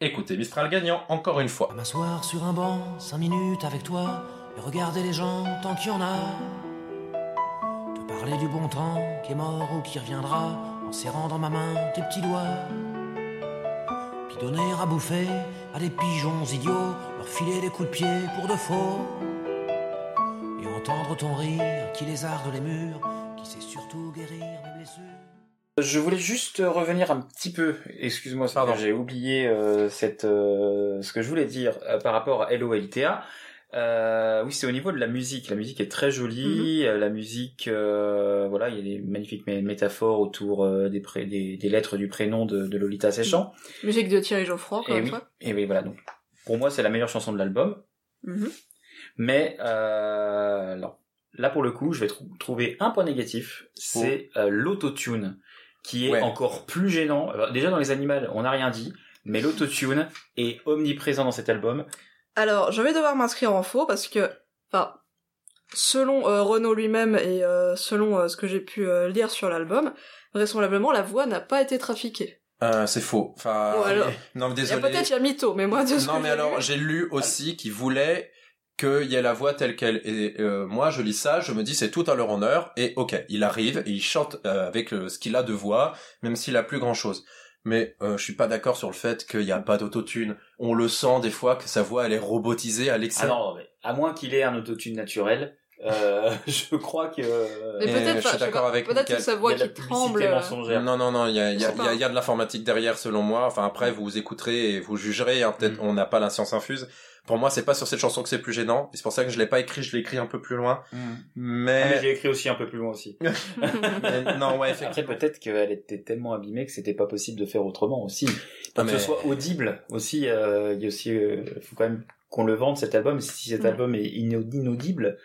Écoutez Mistral gagnant encore une fois. M'asseoir sur un banc, cinq minutes avec toi, et regarder les gens tant qu'il y en a. Parler du bon temps qui est mort ou qui reviendra, en serrant dans ma main tes petits doigts. Puis donner à bouffer à des pigeons idiots, leur filer des coups de pied pour de faux. Et entendre ton rire qui lézarde les murs, qui sait surtout guérir mes blessures. Je voulais juste revenir un petit peu, excuse-moi, parce que Pardon. j'ai oublié euh, cette, euh, ce que je voulais dire euh, par rapport à LOLTA. Euh, oui, c'est au niveau de la musique. La musique est très jolie. euh, La musique, euh, voilà, il y a des magnifiques mé- métaphores autour euh, des, pré- des, des lettres du prénom de, de Lolita Séchant. Musique de Thierry Geoffroy, encore Et une oui, fois. et oui, voilà. Donc, pour moi, c'est la meilleure chanson de l'album. Mhm. Mais euh, non. Là, pour le coup, je vais trou- trouver un point négatif. C'est euh, l'autotune, qui est Ouais. encore plus gênant. Alors, déjà, dans les animaux, on n'a rien dit, mais l'autotune est omniprésent dans cet album. Alors, je vais devoir m'inscrire en faux parce que, enfin, selon euh, Renaud lui-même et euh, selon euh, ce que j'ai pu euh, lire sur l'album, vraisemblablement la voix n'a pas été trafiquée. Euh, c'est faux. Enfin, alors- non mais Il y a désolé. peut-être il y a mytho, mais moi de ce Non que mais alors j'ai lu aussi qu'il voulait qu'il y ait la voix telle qu'elle. Et euh, moi je lis ça, je me dis c'est tout à leur honneur. Et ok, il arrive et il chante euh, avec euh, ce qu'il a de voix, même s'il a plus grand chose. Mais euh, je suis pas d'accord sur le fait qu'il n'y a pas d'autotune. On le sent des fois que sa voix elle est robotisée à Ah l'excès. non, mais à moins qu'il ait un autotune naturel, Euh, [laughs] je crois que. Mais Et peut-être je suis d'accord avec Peut-être que sa voix Il y a qui tremble. euh, mensongère. Non, non, non, il y a, il y, a, y a- y a de l'informatique derrière, selon moi. Enfin, après, vous vous écouterez et vous jugerez. hein. Peut-être Mm. on n'a pas la science infuse. Pour moi, c'est pas sur cette chanson que c'est plus gênant. C'est pour ça que je l'ai pas écrit. Je l'ai écrit un peu plus loin. Ah, mais Mais, j'ai écrit aussi un peu plus loin aussi. [laughs] mais non, ouais, Après, effectivement. peut-être qu'elle était tellement abîmée que c'était pas possible de faire autrement aussi. Pour Ah, que mais- ce soit audible aussi, euh, il y a aussi, euh, faut quand même qu'on le vende cet album. Si cet Mm. album est inaudible,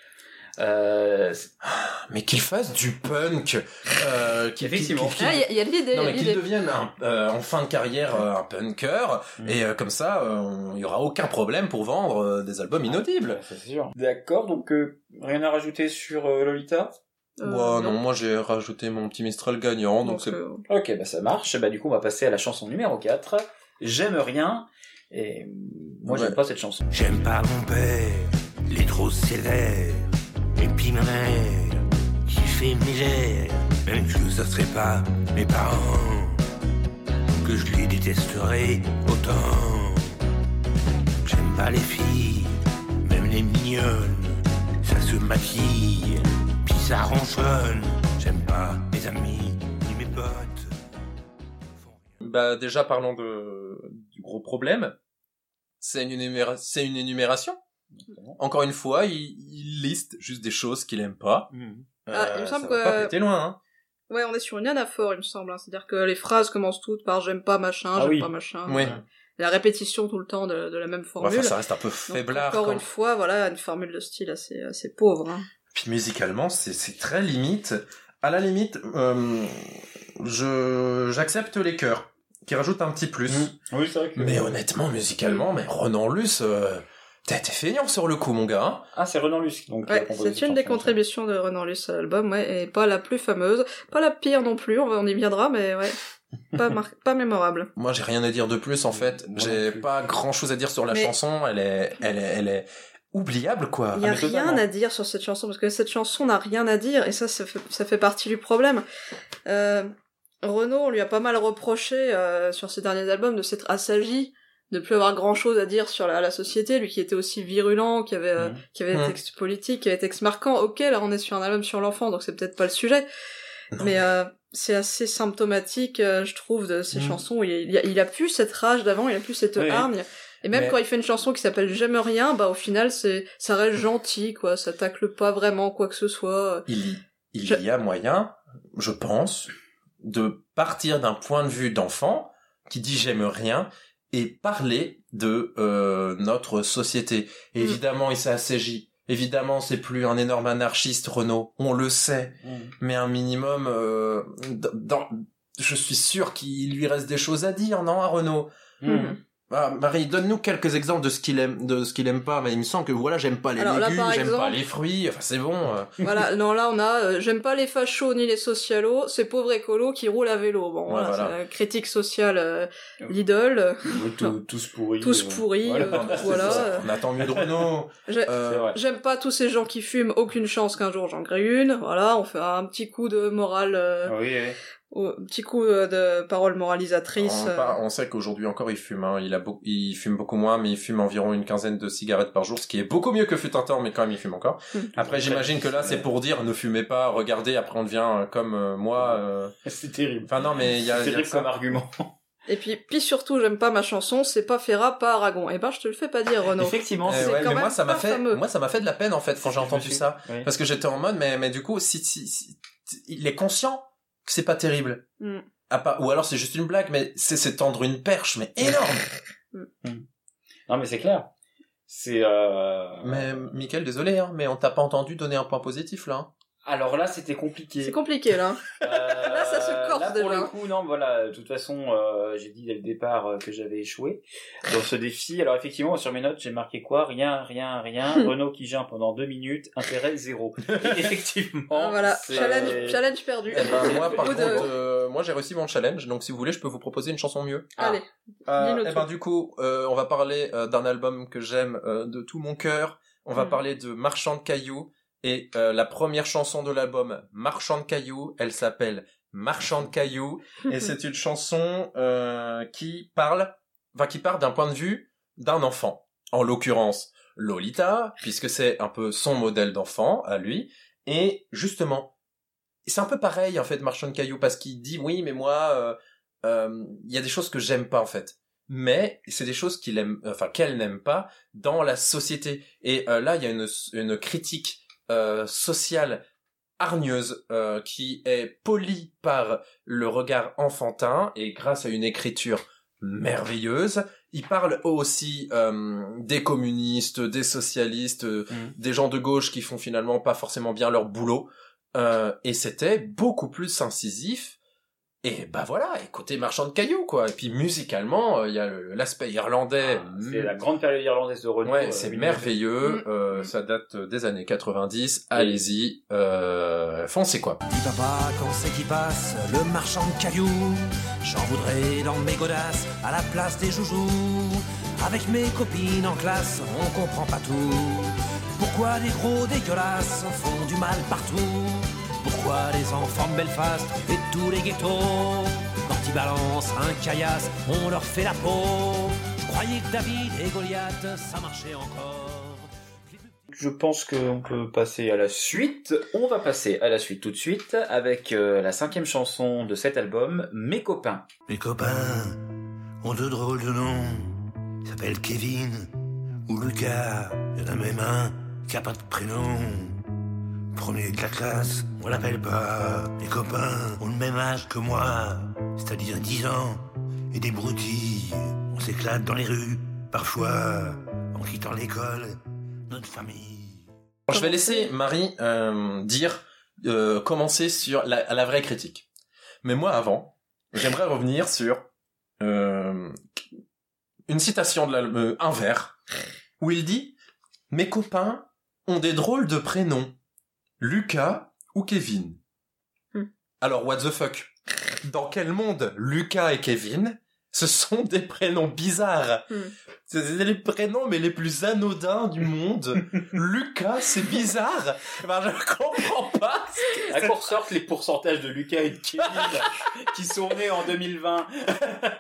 euh, [gasps] Mais qu'il fasse du punk. Euh, qu'il- qu'il- Ah, il y a- il y a l'idée, il Non mais qu'il devienne un, euh, en fin de carrière euh, un punker Mm. et euh, comme ça euh, il y aura aucun problème pour vendre euh, des albums inaudibles. c'est sûr. D'accord, donc euh, rien à rajouter sur euh, Lolita? Euh, Ouah, non. non, moi j'ai rajouté mon petit Mistral gagnant donc Donc, c'est euh, Ok, bah ça marche. Bah du coup, on va passer à la chanson numéro 4. J'aime rien. Et moi, Ouais. j'aime pas cette chanson. J'aime pas mon père, il est trop sévère. Et puis ma mère, qui fait misère. Même que ça serait pas mes parents, que je les détesterais autant. J'aime pas les filles, même les mignonnes. Ça se maquille, puis ça ronchonne. J'aime pas mes amis, ni mes potes. bah déjà parlons de du gros problème. C'est une énumération. Encore une fois, il, il liste juste des choses qu'il aime pas. Ah, il me Euh, semble ça que- va pas péter loin hein. Ouais, on est sur une anaphore, il me semble. hein. C'est-à-dire que les phrases commencent toutes par j'aime pas machin, Ah j'aime oui. pas machin. Oui. La répétition tout le temps de, de la même Ouais, formule. enfin, ça reste un peu Donc, faiblard encore quand- une fois, voilà, une formule de style assez, assez pauvre. Hein. Puis musicalement, c'est très limite. À la limite, euh, je j'accepte les chœurs qui rajoutent un petit plus. Oui, c'est vrai que. Mais honnêtement, musicalement, mais Renan Luce, euh, t'as été feignant sur le coup, mon gars. hein. Ah, c'est Renan Luce. Donc, Ouais, c'est cette une des contributions de Renan Luce à l'album, ouais, et pas la plus fameuse, pas la pire non plus, on, y viendra, mais ouais, [laughs] pas, mar- pas mémorable. Moi, j'ai rien à dire de plus en fait. J'ai pas grand chose à dire sur la Mais- chanson. Elle est, elle est, elle est oubliable quoi. Il y a totalement. rien à dire sur cette chanson, parce que cette chanson n'a rien à dire, et ça, ça fait, ça fait partie du problème. Euh, Renaud, on lui a pas mal reproché euh, sur ses derniers albums de s'être assagi, de plus avoir grand chose à dire sur la, la société, lui qui était aussi virulent, qui avait, euh, Mhm. qui avait des Mhm. textes politiques, qui avait des textes marquants. Ok, là on est sur un album sur l'enfant, donc c'est peut-être pas le sujet, Non. mais euh, c'est assez symptomatique, euh, je trouve, de ces Mhm. chansons. Il, il a, il a plus cette rage d'avant, il a plus cette Oui. hargne. Et même Mais- quand il fait une chanson qui s'appelle J'aime rien, bah au final c'est ça reste gentil quoi, ça tacle pas vraiment quoi que ce soit. Il, il Je- y a moyen, je pense, de partir d'un point de vue d'enfant qui dit j'aime rien et parler de euh, notre société. Et Mm. Évidemment, il s'est assagi. Évidemment, c'est plus un énorme anarchiste, Renaud. On le sait. Mhm. Mais un minimum, euh, dans, je suis sûr qu'il lui reste des choses à dire, non, à Renaud? Mhm. Ah, Marie, donne-nous quelques exemples de ce qu'il aime, de ce qu'il aime pas. Mais il me semble que voilà, j'aime pas les Alors légumes, j'aime pas les fruits. Enfin, c'est bon. euh. [laughs] voilà, non là on a euh, J'aime pas les fachos ni les socialos, ces pauvres écolos qui roulent à vélo. Bon voilà, voilà. c'est la critique sociale euh, Lidl, Oui, tout- [laughs] tous pourris. tous euh, pourris, voilà. euh, [laughs] voilà. ça. euh, On attend mieux de Euh, vrai. J'aime pas tous ces gens qui fument, aucune chance qu'un jour j'en grille une. Voilà, on fait un petit coup de morale, euh, Oui, oui. Un petit coup euh, de parole moralisatrice. on, euh. on sait qu'aujourd'hui encore il fume. Hein. Il a beaucoup, il fume beaucoup moins, mais il fume environ une quinzaine de cigarettes par jour, ce qui est beaucoup mieux que fut un temps, mais quand même il fume encore. Mm. Après, j'imagine que là c'est pour dire ne fumez pas, regardez. Après on devient euh, comme euh, moi. euh, [laughs] C'est terrible. Enfin non, mais il y a, C'est il y a terrible ça. comme argument. Et puis, puis surtout, j'aime pas ma chanson, c'est pas Ferrat, pas Aragon. Et ben, je te le fais pas dire, Renaud. Effectivement, Eh c'est ouais, quand mais même moi ça m'a fait, fameux. moi ça m'a fait de la peine en fait quand j'ai entendu ça, Oui. parce que j'étais en mode mais mais du coup si, si, si- il est conscient que c'est pas terrible. Mm. À part- ou alors c'est juste une blague, mais c'est c'est tendre une perche, mais énorme. [laughs] Non, mais c'est clair. C'est. Euh... Mais Michael, désolé, hein, mais on t'a pas entendu donner un point positif là. hein. Alors là, c'était compliqué. C'est compliqué, là. [laughs] là, ça se corse là, pour déjà. le coup, non, voilà. De toute façon, euh, j'ai dit dès le départ euh, que j'avais échoué dans ce défi. Alors effectivement, sur mes notes, j'ai marqué quoi? Rien, rien, rien. [laughs] Renault qui gêne pendant deux minutes, intérêt zéro. [laughs] Et effectivement. Ah, voilà, challenge, challenge perdu. Eh ben, moi, par contre, euh, moi j'ai réussi mon challenge, donc si vous voulez, je peux vous proposer une chanson mieux. Allez, Euh, Dis-nous eh ben, du coup, euh, on va parler euh, d'un album que j'aime euh, de tout mon cœur. On va Mm. parler de Marchand de cailloux. Et euh, la première chanson de l'album, Marchand de cailloux, elle s'appelle Marchand de cailloux. et [laughs] c'est une chanson euh, qui parle, enfin qui part d'un point de vue d'un enfant. En l'occurrence, Lolita, puisque c'est un peu son modèle d'enfant à lui. Et justement, c'est un peu pareil en fait, Marchand de Caillou, parce qu'il dit oui, mais moi, euh, euh, il y a des choses que j'aime pas en fait. Mais c'est des choses qu'il aime, enfin qu'elle n'aime pas dans la société. Et euh, là, il y a une, une critique euh, sociale hargneuse euh, qui est polie par le regard enfantin et grâce à une écriture merveilleuse. Il parle aussi euh, des communistes, des socialistes, euh, des gens de gauche qui font finalement pas forcément bien leur boulot. Euh, et c'était beaucoup plus incisif. Et bah voilà, écoutez Marchand de Cailloux quoi. Et puis musicalement, euh, il y a l'aspect irlandais. C'est la grande période irlandaise de Renault. Ouais, euh, c'est 1900. merveilleux. euh, Ça date des années 90. Allez-y, euh, foncez quoi. Dis papa, quand c'est qui passe, le marchand de cailloux J'en voudrais dans mes godasses, à la place des joujoux Avec mes copines en classe, on comprend pas tout Pourquoi les gros dégueulasses font du mal partout? Pourquoi les enfants de Belfast et tous les ghettos Quand ils balancent un caillasse, on leur fait la peau? Je croyais que David et Goliath, ça marchait encore Je pense qu'on peut passer à la suite. On va passer à la suite tout de suite avec euh, la cinquième chanson de cet album, Mes copains. Mes copains ont de drôles de noms. Ils s'appellent Kevin ou Lucas. Il y en a même un qui a pas de prénom. Premier de la classe, on l'appelle pas. Mes copains ont le même âge que moi, c'est-à-dire 10 ans. Et des broutilles. On s'éclate dans les rues, parfois en quittant l'école, notre famille. Je vais laisser Marie euh, dire, euh, commencer sur la, vraie critique. Mais moi, avant, j'aimerais revenir sur euh, une citation de l'album, un vers, où il dit « Mes copains ont des drôles de prénoms, Lucas ou Kevin? Hmm. Alors, what the fuck? Dans quel monde Lucas et Kevin ce sont des prénoms bizarres. Hmm. C'est les prénoms mais les plus anodins du monde. [laughs] Lucas, c'est bizarre. Ben, je comprends pas. À quoi ressortent les pourcentages de Lucas et de Kevin qui sont nés en 2020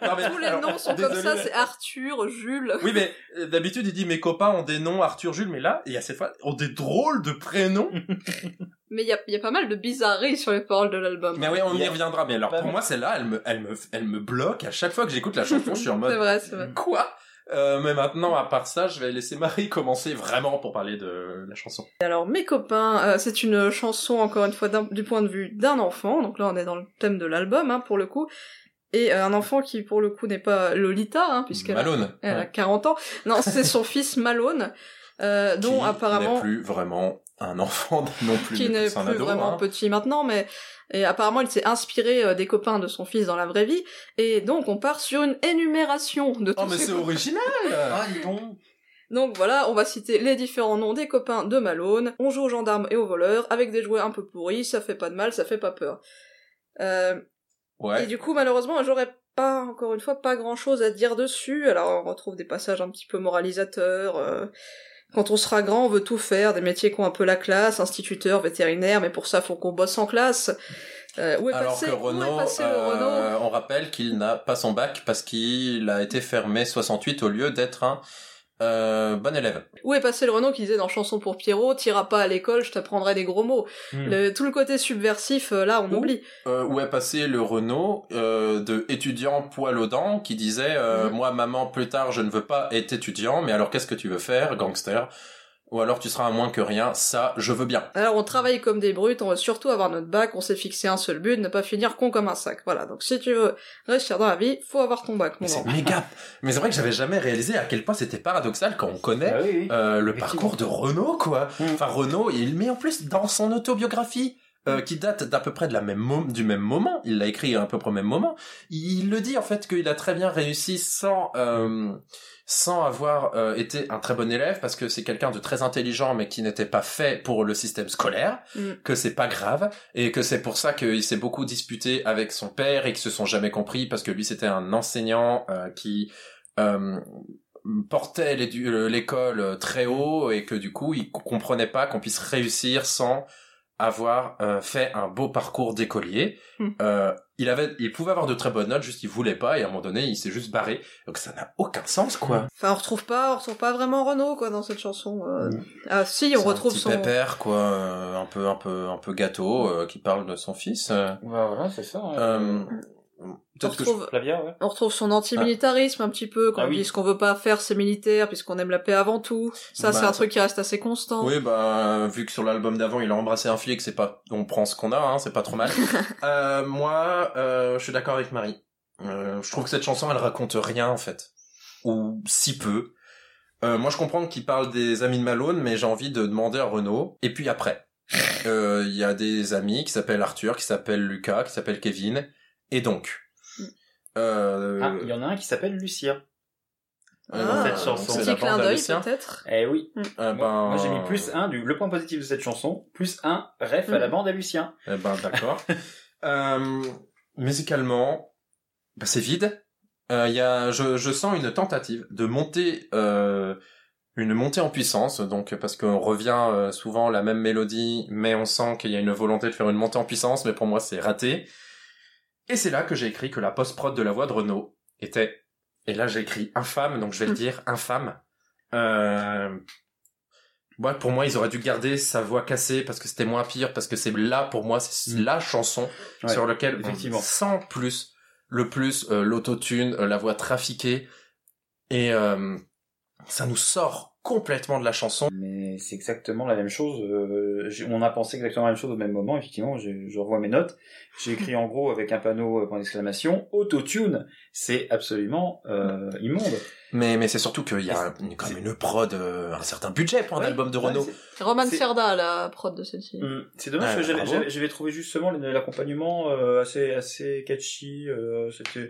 Non, mais- Tous les alors, noms sont désolé, comme ça, mais- c'est Arthur, Jules. Oui, mais euh, d'habitude, il dit mes copains ont des noms Arthur Jules, mais là, il y a cette fois, ont des drôles de prénoms. [laughs] Mais il y a, il y a pas mal de bizarreries sur les paroles de l'album. mais oui, on y a- reviendra. Mais alors, pour moi, celle-là, elle me, elle me, elle me bloque à chaque fois que j'écoute la chanson. je suis en [laughs] C'est mode vrai, c'est vrai. quoi? Euh, Mais maintenant, à part ça, je vais laisser Marie commencer vraiment pour parler de la chanson. Alors, mes copains, euh, c'est une chanson, encore une fois, du point de vue d'un enfant. Donc là, on est dans le thème de l'album, hein, pour le coup. Et euh, un enfant qui, pour le coup, n'est pas Lolita, hein, puisqu'elle a, Malone. elle a ouais. 40 ans. Non, c'est son [laughs] fils Malone, euh, dont qui apparemment... n'est plus vraiment un enfant [laughs] non plus. qui n'est plus ado, vraiment hein. petit maintenant, mais et apparemment il s'est inspiré euh, des copains de son fils dans la vraie vie, et donc on part sur une énumération de tous Oh, mais ces c'est original [laughs] Ah, dis donc Donc voilà, on va citer les différents noms des copains de Malone. On joue aux gendarmes et aux voleurs, avec des jouets un peu pourris, ça fait pas de mal, ça fait pas peur. Euh, Ouais. Et du coup, malheureusement, j'aurais pas, encore une fois, pas grand chose à dire dessus. Alors, on retrouve des passages un petit peu moralisateurs. euh, Quand on sera grand, on veut tout faire, des métiers qui ont un peu la classe, instituteur, vétérinaire, mais pour ça, faut qu'on bosse en classe. Euh, où est Alors passé, que où est Renault, passé euh, Renault on rappelle qu'il n'a pas son bac parce qu'il a été fermé 68 au lieu d'être un euh, bon élève. Où est passé le Renault qui disait dans Chanson pour Pierrot, t'iras pas à l'école, je t'apprendrai des gros mots. Hmm. Le- tout le côté subversif, euh, là, on oublie. Euh, où est passé le Renault euh, de étudiant poil aux dents qui disait euh, Mhm. moi maman plus tard je ne veux pas être étudiant mais alors qu'est-ce que tu veux faire gangster? Ou alors tu seras à moins que rien ça je veux bien. Alors on travaille comme des brutes, on veut surtout avoir notre bac, on s'est fixé un seul but, ne pas finir con comme un sac. Voilà, donc si tu veux réussir dans la vie, faut avoir ton bac, mon Mais c'est [laughs] méga. Mais c'est vrai que j'avais jamais réalisé à quel point c'était paradoxal quand on connaît Ah oui, oui. euh, le parcours de Renault, quoi. Mm. Enfin, Renault, il met en plus dans son autobiographie, euh, qui date d'à peu près de la même du même moment, il l'a écrit à peu près au même moment, il le dit en fait qu'il a très bien réussi sans... euh, sans avoir euh, été un très bon élève parce que c'est quelqu'un de très intelligent mais qui n'était pas fait pour le système scolaire Mm. que c'est pas grave et que c'est pour ça qu'il s'est beaucoup disputé avec son père et qu'ils se sont jamais compris parce que lui c'était un enseignant euh, qui euh, portait euh, l'école très haut et que du coup il comprenait pas qu'on puisse réussir sans avoir euh, fait un beau parcours d'écolier. Hmm. Euh, il avait, il pouvait avoir de très bonnes notes, juste il voulait pas et à un moment donné il s'est juste barré. Donc ça n'a aucun sens quoi. Enfin, on retrouve pas, on retrouve pas vraiment Renaud quoi dans cette chanson. euh. Mm. Ah si, on un retrouve petit son. pépère quoi, euh, un peu un peu un peu gâteau euh, qui parle de son fils. euh. voilà, c'est ça. Euh, On je- retrouve, Flavia, ouais. on retrouve son antimilitarisme un petit peu quand Ah il oui. dit ce qu'on veut pas faire c'est militaire puisqu'on aime la paix avant tout. Ça c'est Bah, un truc qui reste assez constant. Oui, bah, vu que sur l'album d'avant, il a embrassé un flic, c'est pas, on prend ce qu'on a, hein, c'est pas trop mal. [laughs] euh, moi, euh, je suis d'accord avec Marie. Euh, je trouve que cette chanson, elle raconte rien, en fait. Ou si peu. Euh, moi, je comprends qu'il parle des amis de Malone, mais j'ai envie de demander à Renaud. Et puis après, euh, il y a des amis qui s'appellent Arthur, qui s'appellent Lucas, qui s'appellent Kevin. Et donc, euh, Ah, il y en a un qui s'appelle Lucia. euh, Ah, cette chanson. Petit clin d'œil Lucien. peut-être. Eh oui. Euh, ben, moi, j'ai mis plus un du le point positif de cette chanson, plus un ref à la Mm. bande à Lucien. Eh ben d'accord. [laughs] euh, musicalement, bah, c'est vide. Euh, il y a, je, je sens une tentative de monter, euh, une montée en puissance. Donc parce qu'on revient euh, souvent la même mélodie, mais on sent qu'il y a une volonté de faire une montée en puissance. Mais pour moi, c'est raté. Et c'est là que j'ai écrit que la post-prod de la voix de Renault était. Et là, j'ai écrit infâme, donc je vais le dire infâme. Euh, Ouais, pour moi, ils auraient dû garder sa voix cassée parce que c'était moins pire, parce que c'est là, pour moi, c'est Mm. la chanson Ouais, sur laquelle effectivement. on sent plus, le plus, euh, l'autotune, euh, la voix trafiquée. Et euh, ça nous sort complètement de la chanson. Mais c'est exactement la même chose. euh, on a pensé exactement la même chose au même moment. Effectivement, je, je revois mes notes. J'ai écrit en gros avec un panneau euh, point d'exclamation autotune. C'est absolument euh, immonde. Mais, mais c'est surtout qu'il y a une- quand même une prod, euh, un certain budget pour un Ouais, album de ouais, Renault. Roman Serda la prod de celle-ci. Hum, C'est dommage Ah, que j'avais- j'avais j'avais trouvé justement l'accompagnement euh, assez assez catchy. euh, C'était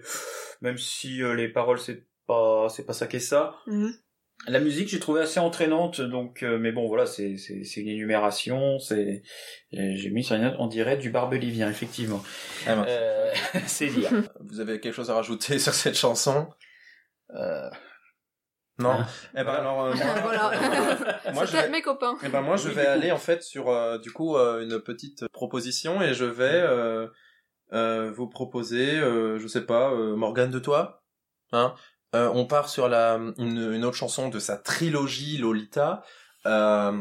même si euh, les paroles c'est pas c'est pas ça qu'est ça. Mhm. La musique j'ai trouvé assez entraînante donc euh, mais bon voilà c'est c'est c'est une énumération c'est et j'ai mis sur une note on dirait du barbelivien effectivement. Ah. Euh, [laughs] c'est dire. Vous avez quelque chose à rajouter sur cette chanson? Euh, Non. Ah. Eh ben alors, euh, moi, [laughs] voilà. [laughs] moi, je vais- mes copains. Eh ben moi je vais aller en fait sur euh, du coup euh, une petite proposition et je vais euh, euh, vous proposer euh, je sais pas euh, Morgane de toi hein? Euh, on part sur la une, une autre chanson de sa trilogie Lolita euh,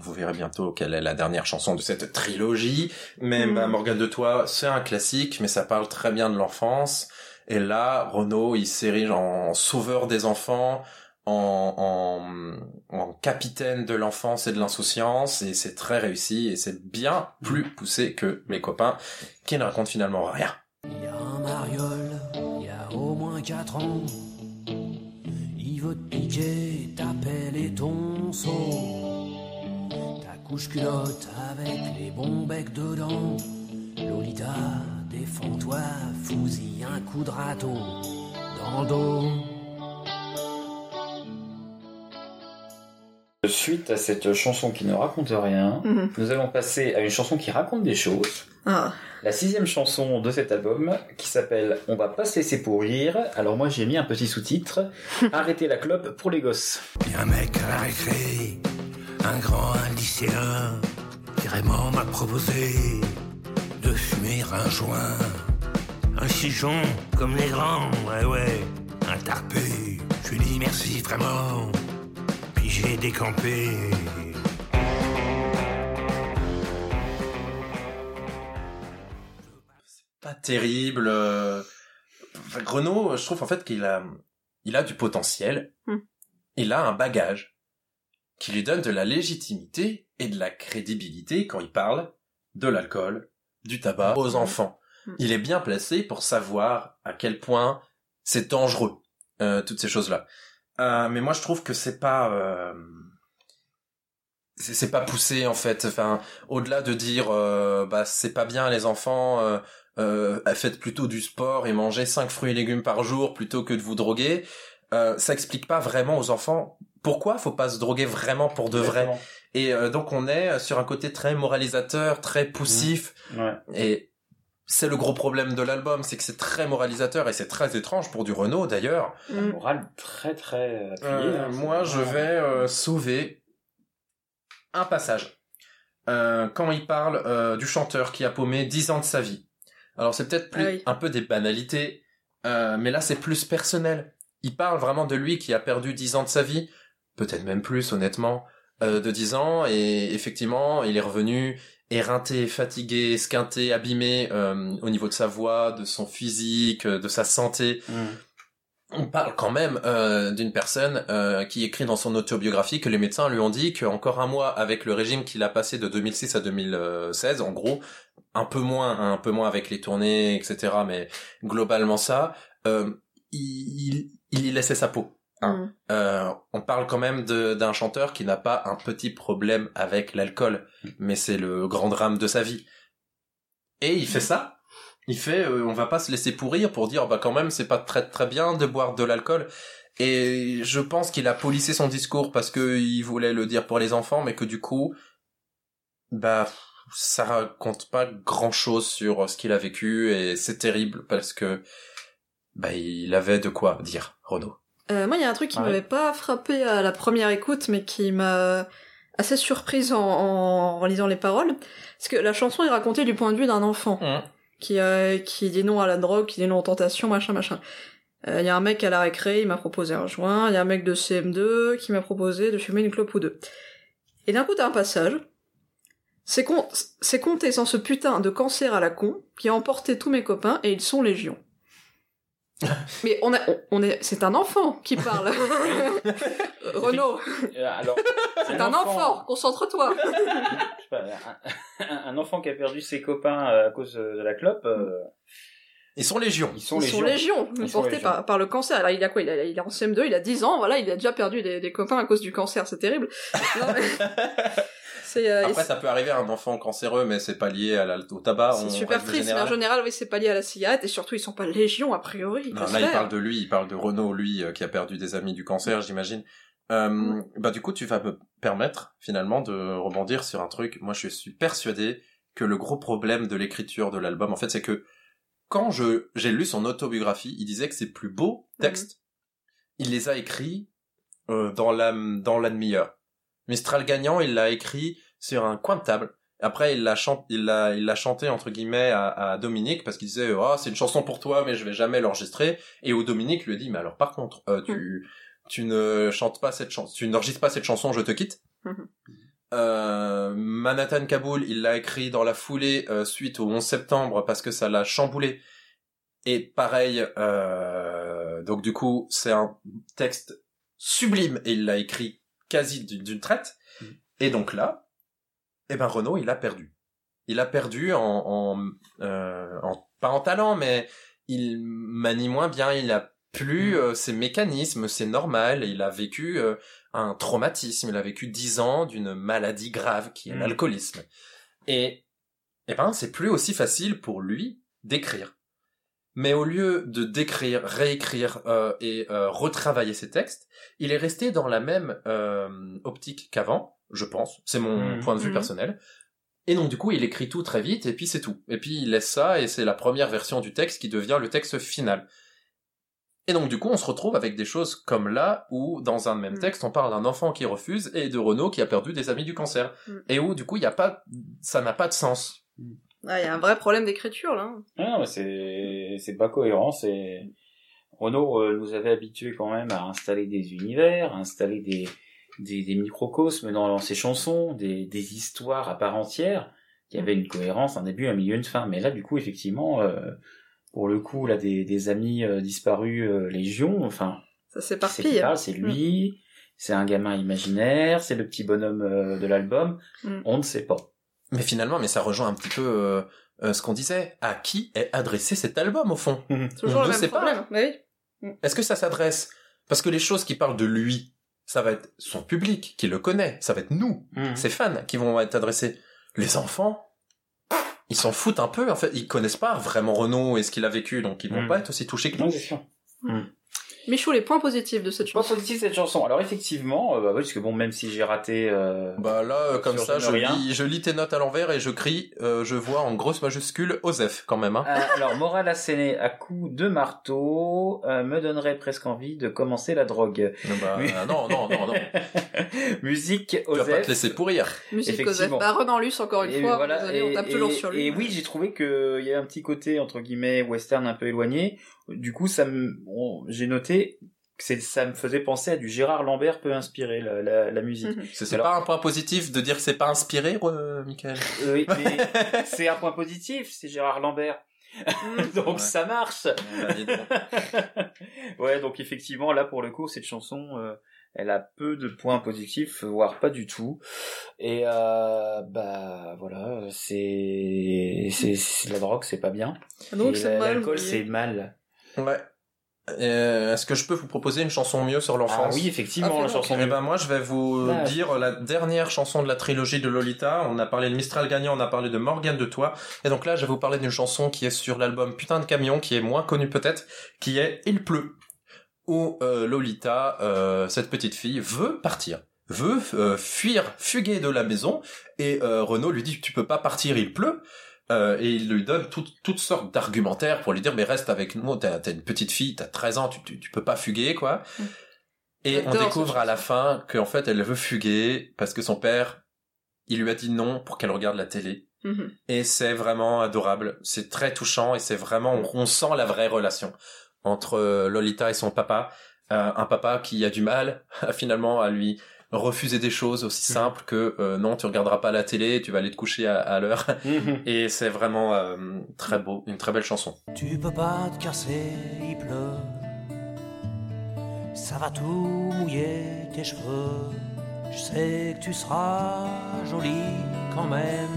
vous verrez bientôt quelle est la dernière chanson de cette trilogie mais Mhm. bah, Morgane de toi c'est un classique mais ça parle très bien de l'enfance et là Renaud il s'érige en sauveur des enfants en, en, en capitaine de l'enfance et de l'insouciance et c'est très réussi et c'est bien plus poussé que mes copains qui ne racontent finalement rien. Il y a un mariole, il y a au moins quatre ans. Te piquer ta pelle et ton seau. Ta couche culotte avec les bons becs dedans. Lolita, défends-toi, fous-y un coup de râteau dans le dos. Suite à cette chanson qui ne raconte rien, Mhm. nous allons passer à une chanson qui raconte des choses. Ah. La sixième chanson de cet album qui s'appelle On va pas se laisser pourrir. Alors moi j'ai mis un petit sous-titre [laughs] Arrêtez la clope pour les gosses. Y a un mec à la récré, un grand, un lycéen, carrément m'a proposé de fumer un joint. Un chichon comme les grands, ouais ouais, un tarpé. Je lui dis merci vraiment, j'ai décampé. Pas terrible. euh, enfin, Renaud, je trouve en fait qu'il a, il a du potentiel. Hmm. Il a un bagage qui lui donne de la légitimité et de la crédibilité quand il parle de l'alcool, du tabac aux enfants. Hmm. Il est bien placé pour savoir à quel point c'est dangereux, euh, toutes ces choses-là. Euh, mais moi, je trouve que c'est pas, euh, c'est pas poussé en fait. Enfin, au-delà de dire, euh, bah c'est pas bien les enfants. Euh, euh, faites plutôt du sport et mangez 5 fruits et légumes par jour plutôt que de vous droguer. Euh, ça explique pas vraiment aux enfants pourquoi faut pas se droguer vraiment pour de vrai. Exactement. Et euh, donc on est sur un côté très moralisateur, très poussif. Ouais. Et c'est le gros problème de l'album, c'est que c'est très moralisateur et c'est très étrange pour du Renault d'ailleurs. Mm. morale très très appuyée. Euh, hein, moi, je vais euh, sauver un passage. euh, quand il parle euh, du chanteur qui a paumé 10 ans de sa vie. Alors c'est peut-être plus Ah oui. un peu des banalités, euh, mais là c'est plus personnel. Il parle vraiment de lui qui a perdu 10 ans de sa vie, peut-être même plus honnêtement, euh, de 10 ans, et effectivement il est revenu éreinté, fatigué, esquinté, abîmé euh, au niveau de sa voix, de son physique, euh, de sa santé. On parle quand même euh, d'une personne euh, qui écrit dans son autobiographie que les médecins lui ont dit qu'encore un mois avec le régime qu'il a passé de 2006 à 2016, en gros, un peu moins, hein, un peu moins avec les tournées, etc. Mais globalement ça, euh, il, il y laissait sa peau. Hein. Euh, on parle quand même de- d'un chanteur qui n'a pas un petit problème avec l'alcool, mais c'est le grand drame de sa vie. Et il fait ça. Il fait, euh, on va pas se laisser pourrir pour dire, bah quand même, c'est pas très très bien de boire de l'alcool. Et je pense qu'il a polissé son discours parce que il voulait le dire pour les enfants, mais que du coup, bah ça raconte pas grand chose sur ce qu'il a vécu et c'est terrible parce que bah il avait de quoi dire, Renaud. Euh, moi, il y a un truc qui Ouais. m'avait pas frappé à la première écoute, mais qui m'a assez surprise en, en, en lisant les paroles. Parce que la chanson est racontée du point de vue d'un enfant qui, euh, qui dit non à la drogue, qui dit non aux tentations, machin, machin. Euh, Il y a un mec à la récré, il m'a proposé un joint. Il y a un mec de CM2 qui m'a proposé de fumer une clope ou deux. Et d'un coup, t'as un passage. C'est con- c'est compté sans ce putain de cancer à la con qui a emporté tous mes copains et ils sont légion. [laughs] Mais on, a, on, est, c'est un enfant qui parle. [laughs] Renaud, Euh, alors, [laughs] c'est un enfant, concentre-toi. un, un enfant qui a perdu ses copains euh, à cause de la clope. euh, Ils sont légion. Ils sont Ils légion. sont légion, Ils sont légion. par, par le cancer. Alors il a quoi? Il, a, il est en CM2, il a 10 ans, voilà, il a déjà perdu des, des copains à cause du cancer, c'est terrible. Non, mais- c'est euh, Après, ça peut arriver à un enfant cancéreux, mais c'est pas lié à la- au tabac. c'est super triste, mais en général, oui, c'est pas lié à la cigarette, et surtout, ils sont pas légion, a priori. Non, là, il parle de lui, il parle de Renaud, lui, euh, qui a perdu des amis du cancer, j'imagine. Euh, Bah, du coup, tu vas me permettre, finalement, de rebondir sur un truc. Moi, je suis persuadé que le gros problème de l'écriture de l'album, en fait, c'est que quand je j'ai lu son autobiographie, il disait que ses plus beaux textes, il les a écrits euh, dans la dans la demi-heure. Mistral gagnant, il l'a écrit sur un coin de table. Après, il l'a chan- il l'a il l'a chanté entre guillemets à, à Dominique parce qu'il disait oh c'est une chanson pour toi mais je vais jamais l'enregistrer et où Dominique lui a dit mais alors par contre euh, tu tu ne chantes pas cette chanson tu n'enregistres pas cette chanson je te quitte Mhm. euh, Manhattan Kaboul, il l'a écrit dans la foulée euh, suite au 11 septembre parce que ça l'a chamboulé. Et pareil, donc du coup, c'est un texte sublime et il l'a écrit quasi d'une traite. Et donc là, eh ben Renaud, il a perdu. Il a perdu en, en, euh, en- pas en talent, mais il manie moins bien. Il a plus euh, ses mécanismes, c'est normal. Il a vécu euh, un traumatisme. Il a vécu dix ans d'une maladie grave qui est Mm. l'alcoolisme. Et eh ben c'est plus aussi facile pour lui d'écrire. Mais au lieu de d'écrire, réécrire euh, et euh, retravailler ses textes, il est resté dans la même euh, optique qu'avant, je pense. C'est mon Mhm. point de vue Mhm. personnel. Et donc du coup, il écrit tout très vite et puis c'est tout. Et puis il laisse ça et c'est la première version du texte qui devient le texte final. Et donc du coup, on se retrouve avec des choses comme là où dans un même Mm. texte, on parle d'un enfant qui refuse et de Renaud qui a perdu des amis du cancer. Et où du coup, il y a pas ça n'a pas de sens. Ah, il y a un vrai problème d'écriture, là. Ah c'est c'est pas cohérent. C'est Renaud euh, nous avait habitués quand même à installer des univers, à installer des des, des microcosmes dans, dans ses chansons, des, des histoires à part entière, qui avaient une cohérence, un début, un milieu, une fin. Mais là, du coup, effectivement, euh, pour le coup, là, des, des amis euh, disparus, euh, légion, enfin, Ça c'est s'éparpille. c'est lui, c'est un gamin imaginaire, c'est le petit bonhomme euh, de l'album, Mm. on ne sait pas. Mais finalement, mais ça rejoint un petit peu euh, euh, ce qu'on disait. À qui est adressé cet album au fond? Toujours On le ne sait pas. problème. Oui. Est-ce que ça s'adresse? Parce que les choses qui parlent de lui, ça va être son public qui le connaît, ça va être nous, Mm. ses fans qui vont être adressés. Les enfants, ils s'en foutent un peu en fait, ils connaissent pas vraiment Renaud et ce qu'il a vécu, donc ils vont Mm. pas être aussi touchés que nous. Michou, les points positifs de cette Point chanson. positif de cette chanson. Alors effectivement, euh, bah, oui, parce que bon, même si j'ai raté, euh, Bah là, euh, comme ça, je lis, je lis tes notes à l'envers et je crie, euh, je vois en grosse majuscule Osef quand même. Hein. Euh, alors, morale assénée à coups de marteau euh, me donnerait presque envie de commencer la drogue. Bah, non, non, non, non. [laughs] Musique Tu vas pas Osef. te laisser pourrir. Musique. Osef. Bah, Renan Luce, encore une Et fois. voilà, désolé, et, on tape toujours sur lui. et oui, j'ai trouvé que il y a un petit côté entre guillemets western un peu éloigné. Du coup, ça me, on- j'ai noté que c'est, ça me faisait penser à du Gérard Lambert peu inspiré la, la, la musique. Mhm. C'est c'est Alors- pas un point positif de dire que c'est pas inspiré, euh, Michael? Euh, oui, mais [laughs] c'est un point positif, c'est Gérard Lambert. [laughs] donc Ouais. ça marche. Bah, donc. [laughs] ouais, donc effectivement, là pour le coup, cette chanson, euh, elle a peu de points positifs, voire pas du tout. Et euh, bah voilà, c'est c'est la drogue, c'est pas bien. Donc Et c'est la- mal. L'alcool, vous c'est mal. Ouais. Euh, Est-ce que je peux vous proposer une chanson mieux sur l'enfance Ah oui, effectivement, Ah, la chanson. Eh ben moi je vais vous Ah. dire la dernière chanson de la trilogie de Lolita. On a parlé de Mistral gagnant, on a parlé de Morgane de Toi. Et donc là je vais vous parler d'une chanson qui est sur l'album Putain de camion, qui est moins connue peut-être, qui est Il pleut. Où euh, Lolita, euh, cette petite fille, veut partir, veut euh, fuir, fuguer de la maison. Et euh, Renaud lui dit tu peux pas partir, il pleut. Euh, et il lui donne toutes toutes sortes d'argumentaires pour lui dire mais reste avec nous, t'as une petite fille, t'as 13 ans, tu, tu, tu peux pas fuguer quoi. Mm. Et on découvre à la fin qu'en fait elle veut fuguer parce que son père il lui a dit non pour qu'elle regarde la télé. Mhm. Et c'est vraiment adorable, c'est très touchant et c'est vraiment on, on sent la vraie relation entre euh, Lolita et son papa, Euh, un papa qui a du mal [laughs] finalement à lui refuser des choses aussi simples que euh, non tu regarderas pas la télé, tu vas aller te coucher à, à l'heure [laughs] et c'est vraiment euh, très beau, une très belle chanson. Tu peux pas te casser, il pleut. Ça va tout mouiller tes cheveux. Je sais que tu seras jolie quand même.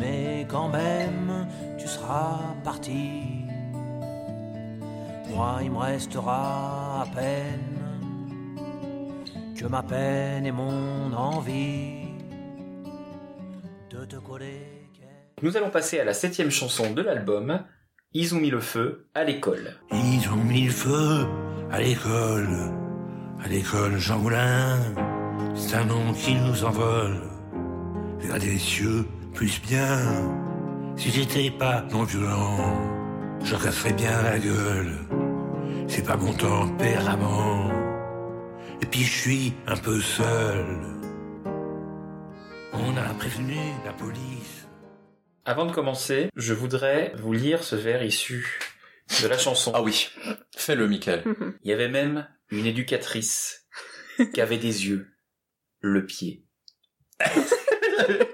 Mais quand même, tu seras parti. Moi, il me restera à peine que ma peine et mon envie de te coller. Nous allons passer à la septième chanson de l'album. Ils ont mis le feu à l'école. Ils ont mis le feu à l'école, à l'école Jean Moulin. C'est un nom qui nous envole vers des cieux plus bien. Si j'étais pas non violent, je casserais bien la gueule. C'est pas mon tempérament. Et puis je suis un peu seul. On a prévenu la police. Avant de commencer, je voudrais vous lire ce vers issu de la chanson. Ah oui, fais-le Michael. Il y avait même une éducatrice qui avait des yeux, le pied.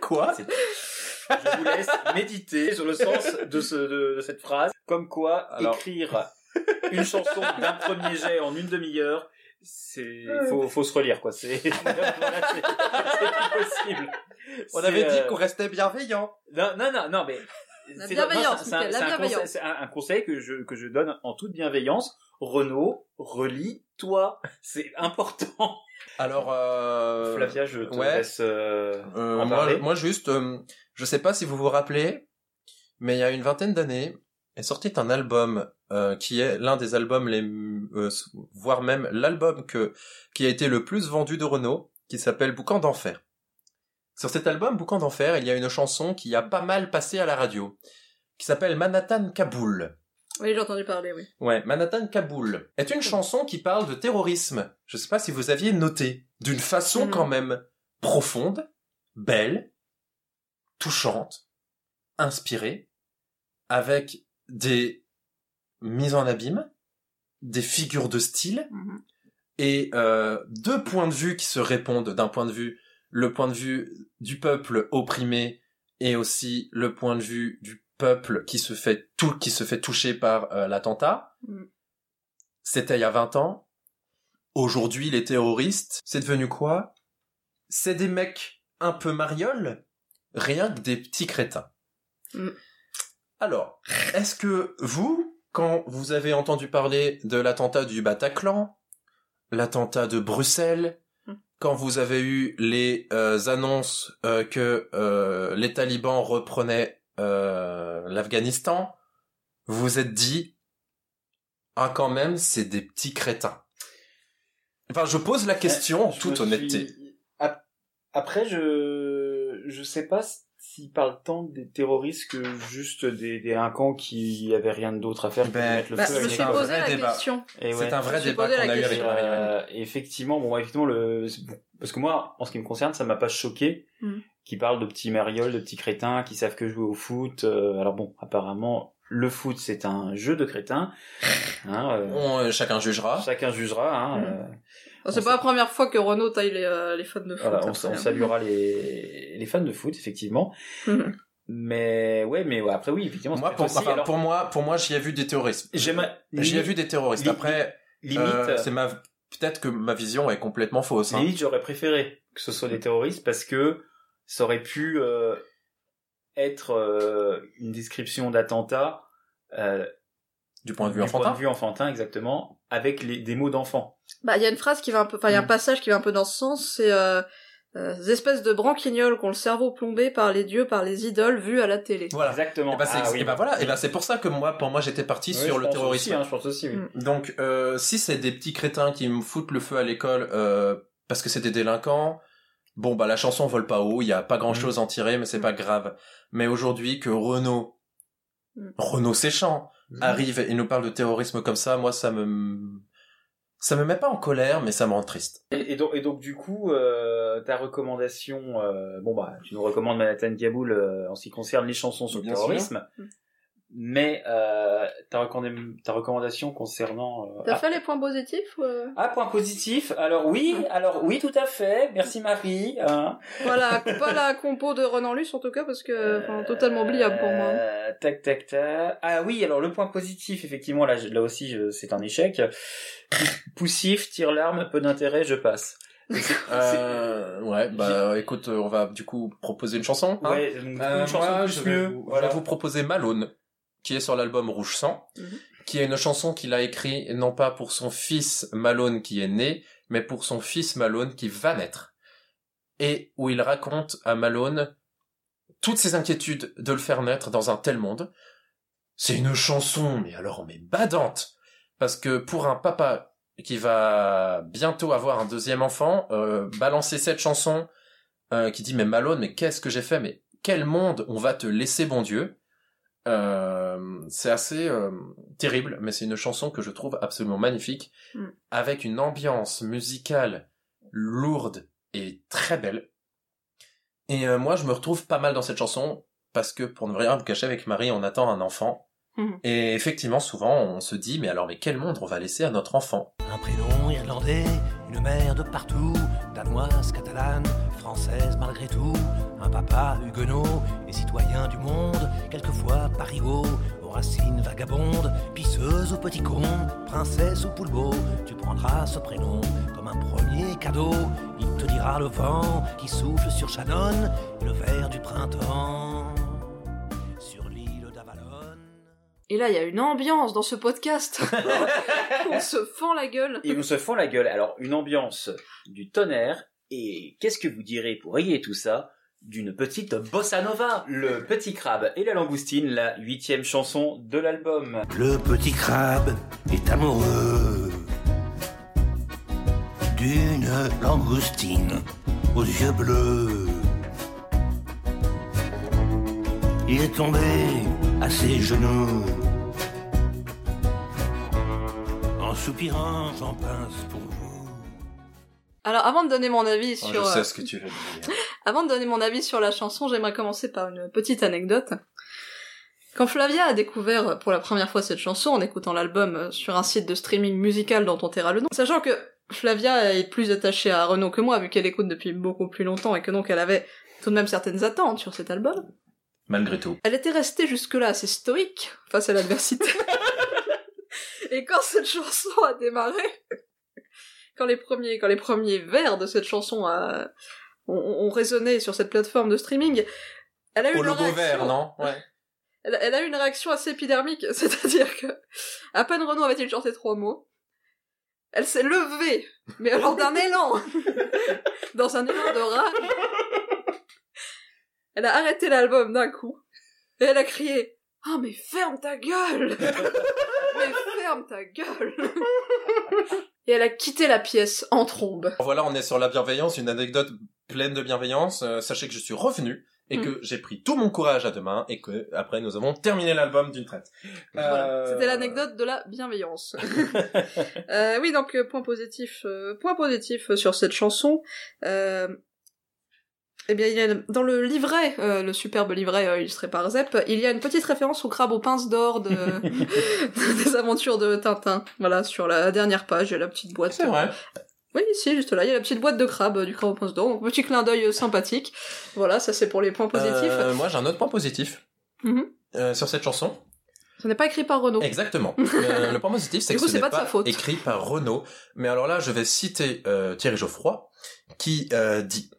Quoi? Je vous laisse méditer sur le sens de, ce, de, de cette phrase. Comme quoi, Alors- écrire une chanson d'un premier jet en une demi-heure, c'est faut, faut se relire quoi. C'est [laughs] [laughs] voilà, c'est- c'est plus possible. On avait dit euh, qu'on restait bienveillant. Non, non, non, non, mais. C'est- bienveillance, non, c'est un- conseil- C'est un, un conseil que je, que je donne en toute bienveillance. Renaud, relis-toi. C'est important. Alors, euh... Flavia, je te ouais. laisse euh, Euh, en moi, parler. moi juste, euh, je sais pas si vous vous rappelez, mais il y a une vingtaine d'années, est sorti un album euh, qui est l'un des albums les, euh, voire même l'album que qui a été le plus vendu de Renault, qui s'appelle Boucan d'enfer. Sur cet album Boucan d'enfer, il y a une chanson qui a pas mal passé à la radio, qui s'appelle Manhattan Kaboul. Oui, j'ai entendu parler, oui. Ouais, Manhattan Kaboul est une chanson qui parle de terrorisme. Je sais pas si vous aviez noté, d'une façon Mhm. quand même profonde, belle, touchante, inspirée, avec des mises en abîme, des figures de style Mhm. et euh, deux points de vue qui se répondent d'un point de vue le point de vue du peuple opprimé et aussi le point de vue du peuple qui se fait tout qui se fait toucher par euh, l'attentat. Mhm. C'était il y a 20 ans. Aujourd'hui, les terroristes, c'est devenu quoi? C'est des mecs un peu marioles, rien que des petits crétins. Mhm. Alors, est-ce que vous, quand vous avez entendu parler de l'attentat du Bataclan, l'attentat de Bruxelles, Mm. quand vous avez eu les euh, annonces euh, que euh, les talibans reprenaient euh, l'Afghanistan, vous vous êtes dit ah quand même, c'est des petits crétins. Enfin, je pose la question en Je toute honnêteté. suis- Après, je je sais pas s'il parle tant des terroristes que juste des délinquants qui avaient rien d'autre à faire que de Ben, mettre le Bah, feu je à me une suis école. posé la débat. question. C'est un vrai débat qu'on a eu avec. Euh, effectivement, bon, effectivement, le, parce que moi, en ce qui me concerne, ça m'a pas choqué. Mm. Qui parle de petits marioles, de petits crétins qui savent que jouer au foot. euh, alors bon, apparemment, le foot c'est un jeu de crétins. Hein, euh, On, euh, chacun jugera. chacun jugera. Hein, Mm. Euh, Bon, C'est pas la première fois que Renault taille les, euh, les fans de foot. voilà, on, on saluera les, les fans de foot, effectivement. Mhm. Mais ouais, mais ouais, après oui, effectivement. Moi, c'est pour, aussi, enfin, alors, pour moi, pour moi, j'y ai vu des terroristes. J'y ai vu des terroristes. Après, limite, euh, c'est ma, peut-être que ma vision est complètement fausse. hein. Limite, j'aurais préféré que ce soit des terroristes parce que ça aurait pu euh, être euh, une description d'attentat euh, Du point de vue du enfantin. point de vue enfantin, exactement, avec les, des mots d'enfant. Bah, il y a une phrase qui va un peu, enfin, il y a un Mm. passage qui va un peu dans ce sens, c'est, euh, euh, ces espèces de branquignoles qui ont le cerveau plombé par les dieux, par les idoles vues à la télé. Voilà. Exactement. Et bah, c'est, Ah oui. bah voilà. Et bah, c'est pour ça que moi, pour moi, j'étais parti Oui, sur je le pense terrorisme. Aussi, hein, je pense aussi, oui. Mm. Donc, euh, si c'est des petits crétins qui me foutent le feu à l'école euh, parce que c'est des délinquants, bon bah la chanson vole pas haut, il y a pas grand chose à en tirer, mais c'est pas grave. Mais aujourd'hui que Renault, Mm. Renault Séchant arrive et nous parle de terrorisme comme ça, moi ça me ça me met pas en colère, mais ça me rend triste. Et, et donc, et donc du coup, euh, ta recommandation, euh, bon bah, tu nous recommandes Manhattan Kaboul euh, en ce qui concerne les chansons sur le terrorisme, sûr. Mais euh, ta, recommandation, ta recommandation concernant euh, T'as ah, fait les points positifs ou, euh? Ah, point positif. Alors oui, alors oui, tout à fait. Merci Marie. hein. Voilà, pas la compo de Renan Luce en tout cas, parce que, enfin, totalement oubliable pour moi. Euh, tac, tac, tac. Ah oui, alors le point positif, effectivement, là, je- là aussi, je- c'est un échec. Poussif, tire l'arme, peu d'intérêt, je passe. Euh, ouais, bah écoute, on va du coup proposer une chanson. hein. Ouais, donc, Euh, une chanson moi, plus je vais, mieux. vous, je Voilà. vais vous proposer Malone, qui est sur l'album Rouge Sang, Mhm. qui est une chanson qu'il a écrite non pas pour son fils Malone qui est né, mais pour son fils Malone qui va naître. Et où il raconte à Malone toutes ses inquiétudes de le faire naître dans un tel monde. C'est une chanson, mais alors, mais badante. Parce que pour un papa qui va bientôt avoir un deuxième enfant, euh, balancer cette chanson, euh, qui dit mais Malone, mais qu'est-ce que j'ai fait, mais quel monde on va te laisser, bon Dieu? Euh, c'est assez euh, terrible, mais c'est une chanson que je trouve absolument magnifique, Mm. avec une ambiance musicale lourde et très belle. Et euh, moi, je me retrouve pas mal dans cette chanson parce que pour ne rien vous cacher, avec Marie, on attend un enfant. Mhm. Et effectivement, souvent, on se dit, mais alors, mais quel monde on va laisser à notre enfant? Un prénom irlandais, une mère de partout, danoise, catalane, française malgré tout, un papa huguenot et citoyen du monde, quelquefois parigot, aux racines vagabondes, pisseuse ou petit con, princesse ou poulbeau, tu prendras ce prénom comme un premier cadeau, il te dira le vent qui souffle sur Shannon le vert du printemps Et là, il y a une ambiance dans ce podcast. [laughs] On se fend la gueule. Et on se fend la gueule. Alors, une ambiance du tonnerre. Et qu'est-ce que vous direz pour rayer tout ça d'une petite bossa nova? Le petit crabe et la langoustine, la huitième chanson de l'album. Le petit crabe est amoureux d'une langoustine aux yeux bleus. Il est tombé à ses genoux. En soupirant, j'en pince pour vous. Alors, avant de donner mon avis Oh, sur, Je euh, sais ce que tu veux dire. [laughs] avant de donner mon avis sur la chanson, j'aimerais commencer par une petite anecdote. Quand Flavia a découvert pour la première fois cette chanson en écoutant l'album euh, sur un site de streaming musical dont on taira le nom, sachant que Flavia est plus attachée à Renault que moi vu qu'elle écoute depuis beaucoup plus longtemps et que donc elle avait tout de même certaines attentes sur cet album, Malgré tout. elle était restée jusque-là assez stoïque face à l'adversité. [laughs] Et quand cette chanson a démarré, quand les premiers, quand les premiers vers de cette chanson a, ont, ont résonné sur cette plateforme de streaming, elle a eu Au une logo réaction, vert, non? Ouais. elle, elle a eu une réaction assez épidermique, [laughs] c'est-à-dire que, à peine Renaud avait-il chanté trois mots, elle s'est levée, mais alors d'un [laughs] élan, dans un élan de rage. Elle a arrêté l'album d'un coup, et elle a crié Ah mais ferme ta gueule [laughs] Mais ferme ta gueule Et elle a quitté la pièce en trombe. Voilà, on est sur la bienveillance, une anecdote pleine de bienveillance. Euh, sachez que je suis revenu et que j'ai pris tout mon courage à deux mains et que après nous avons terminé l'album d'une traite. Voilà, Euh, C'était l'anecdote de la bienveillance. [laughs] Euh, oui, donc euh, point positif, euh, point positif sur cette chanson. Eh bien, il y a dans le livret, euh, le superbe livret euh, illustré par Zepp, il y a une petite référence au crabe aux pinces d'or de... [laughs] [laughs] des aventures de Tintin. Voilà, sur la dernière page, il y a la petite boîte. C'est vrai. Oui, ici, juste là, il y a la petite boîte de crabe euh, du crabe aux pinces d'or. Donc, petit clin d'œil sympathique. Voilà, ça c'est pour les points positifs. Euh, moi, j'ai un autre point positif Mhm. sur cette chanson. Ce n'est pas écrit par Renaud. Exactement. [laughs] Le point positif, c'est que coup, ce c'est n'est pas pas, de sa faute. écrit par Renaud. Mais alors là, je vais citer Thierry Geoffroy, qui dit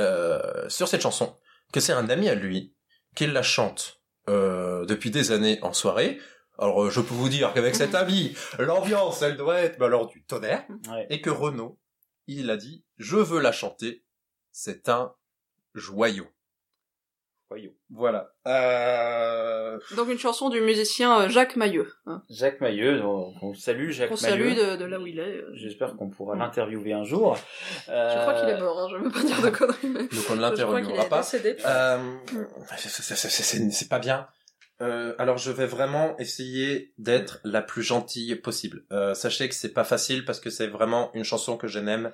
euh, sur cette chanson que c'est un ami à lui qui la chante euh, depuis des années en soirée. Alors, euh, je peux vous dire qu'avec cet ami, l'ambiance, elle doit être, bah, alors, du tonnerre. Et que Renaud, il a dit, je veux la chanter. C'est un joyau. Voilà. Euh... Donc une chanson du musicien euh, Jacques Mailleux. hein. Jacques Mailleux, on, on salue Jacques salue Mailleux. de, de là où il est. euh. J'espère qu'on pourra l'interviewer un jour. Euh, Je crois qu'il est mort, hein, je veux pas dire de conneries, mais... Donc on ne l'interviewera pas. Euh, c'est- pas bien. Euh, alors je vais vraiment essayer d'être la plus gentille possible. Euh, sachez que c'est pas facile parce que c'est vraiment une chanson que je n'aime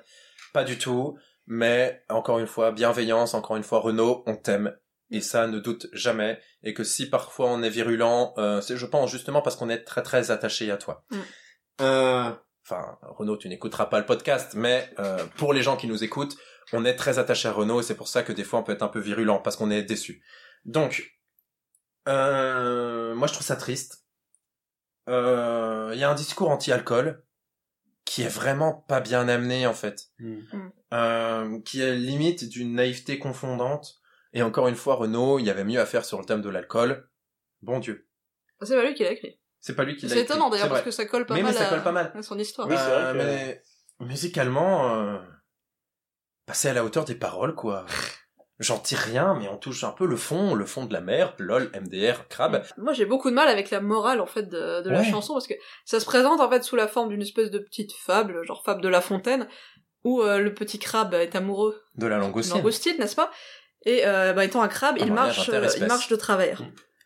pas du tout. Mais encore une fois, bienveillance, encore une fois, Renaud, on t'aime. Et ça, ne doute jamais. Et que si parfois on est virulent, euh, c'est je pense justement parce qu'on est très très attaché à toi. Mm. Euh, Enfin, Renaud, tu n'écouteras pas le podcast, mais euh, pour les gens qui nous écoutent, on est très attaché à Renaud et c'est pour ça que des fois on peut être un peu virulent parce qu'on est déçu. Donc, euh, moi je trouve ça triste. Euh, Il y a un discours anti-alcool qui est vraiment pas bien amené en fait, Hmm. euh, qui est limite d'une naïveté confondante. Et encore une fois, Renaud, il y avait mieux à faire sur le thème de l'alcool. Bon Dieu, C'est pas lui qui l'a écrit. c'est pas lui qui l'a C'est écrit, étonnant d'ailleurs c'est parce vrai. que ça colle pas Mais- mal mais ça à- colle pas mal. à son histoire. Euh, mais musicalement, euh, bah, c'est à la hauteur des paroles, quoi. J'en tire rien, mais on touche un peu le fond, le fond de la mer, lol, MDR, crabe. Moi j'ai beaucoup de mal avec la morale en fait de, de la Ouais. chanson parce que ça se présente en fait sous la forme d'une espèce de petite fable, genre fable de La Fontaine, où euh, le petit crabe est amoureux De la langoustine. langoustine, n'est-ce pas? Et euh, bah, étant un crabe, Un il marche, euh, il marche de travers.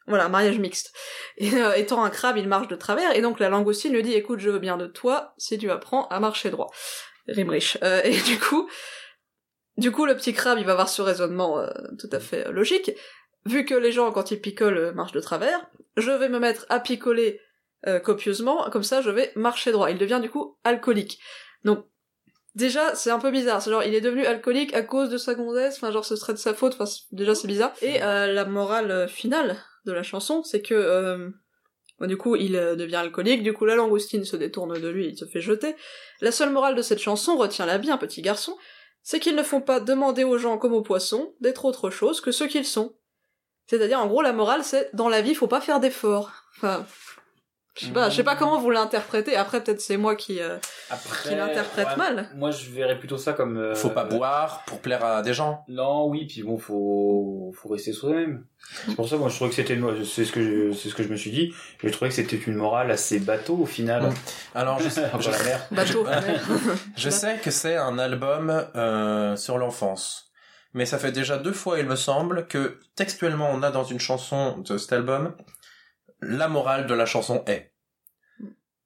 Voilà, un mariage mixte. Et euh, étant un crabe, il marche de travers, et donc la langoustine lui dit écoute, je veux bien de toi si tu apprends à marcher droit. Rime riche. Euh, et du coup, du coup, le petit crabe, il va avoir ce raisonnement euh, tout à fait logique. Vu que les gens, quand ils picolent, euh, marchent de travers, je vais me mettre à picoler euh, copieusement, comme ça je vais marcher droit. Il devient du coup alcoolique. Donc, déjà, c'est un peu bizarre. C'est genre, il est devenu alcoolique à cause de sa gonzesse, enfin, genre, ce serait de sa faute, enfin, déjà, c'est bizarre. Et euh, la morale euh, finale de la chanson, c'est que... euh, Bon, du coup, il euh, devient alcoolique, du coup la langoustine se détourne de lui, il se fait jeter. La seule morale de cette chanson, retiens-la bien, petit garçon, c'est qu'ils ne font pas demander aux gens comme aux poissons d'être autre chose que ce qu'ils sont. C'est-à-dire, en gros, la morale, c'est dans la vie, faut pas faire d'efforts. Enfin, je sais pas, je sais pas comment vous l'interprétez. Après, peut-être c'est moi qui, euh, qui l'interprète ouais, mal. Moi, je verrais plutôt ça comme. euh, Faut pas boire pour plaire à des gens. Non, oui, puis bon, faut, faut rester soi-même. C'est pour ça, moi, je trouvais que c'était, une- c'est ce que je, c'est ce que je me suis dit. J'ai trouvé que c'était une morale assez bateau au final. Mm. Alors, je [laughs] sais, Enfin, je, la mer. Bateau. je sais que c'est un album euh, sur l'enfance. Mais ça fait déjà deux fois, il me semble, que textuellement on a dans une chanson de cet album, la morale de la chanson est.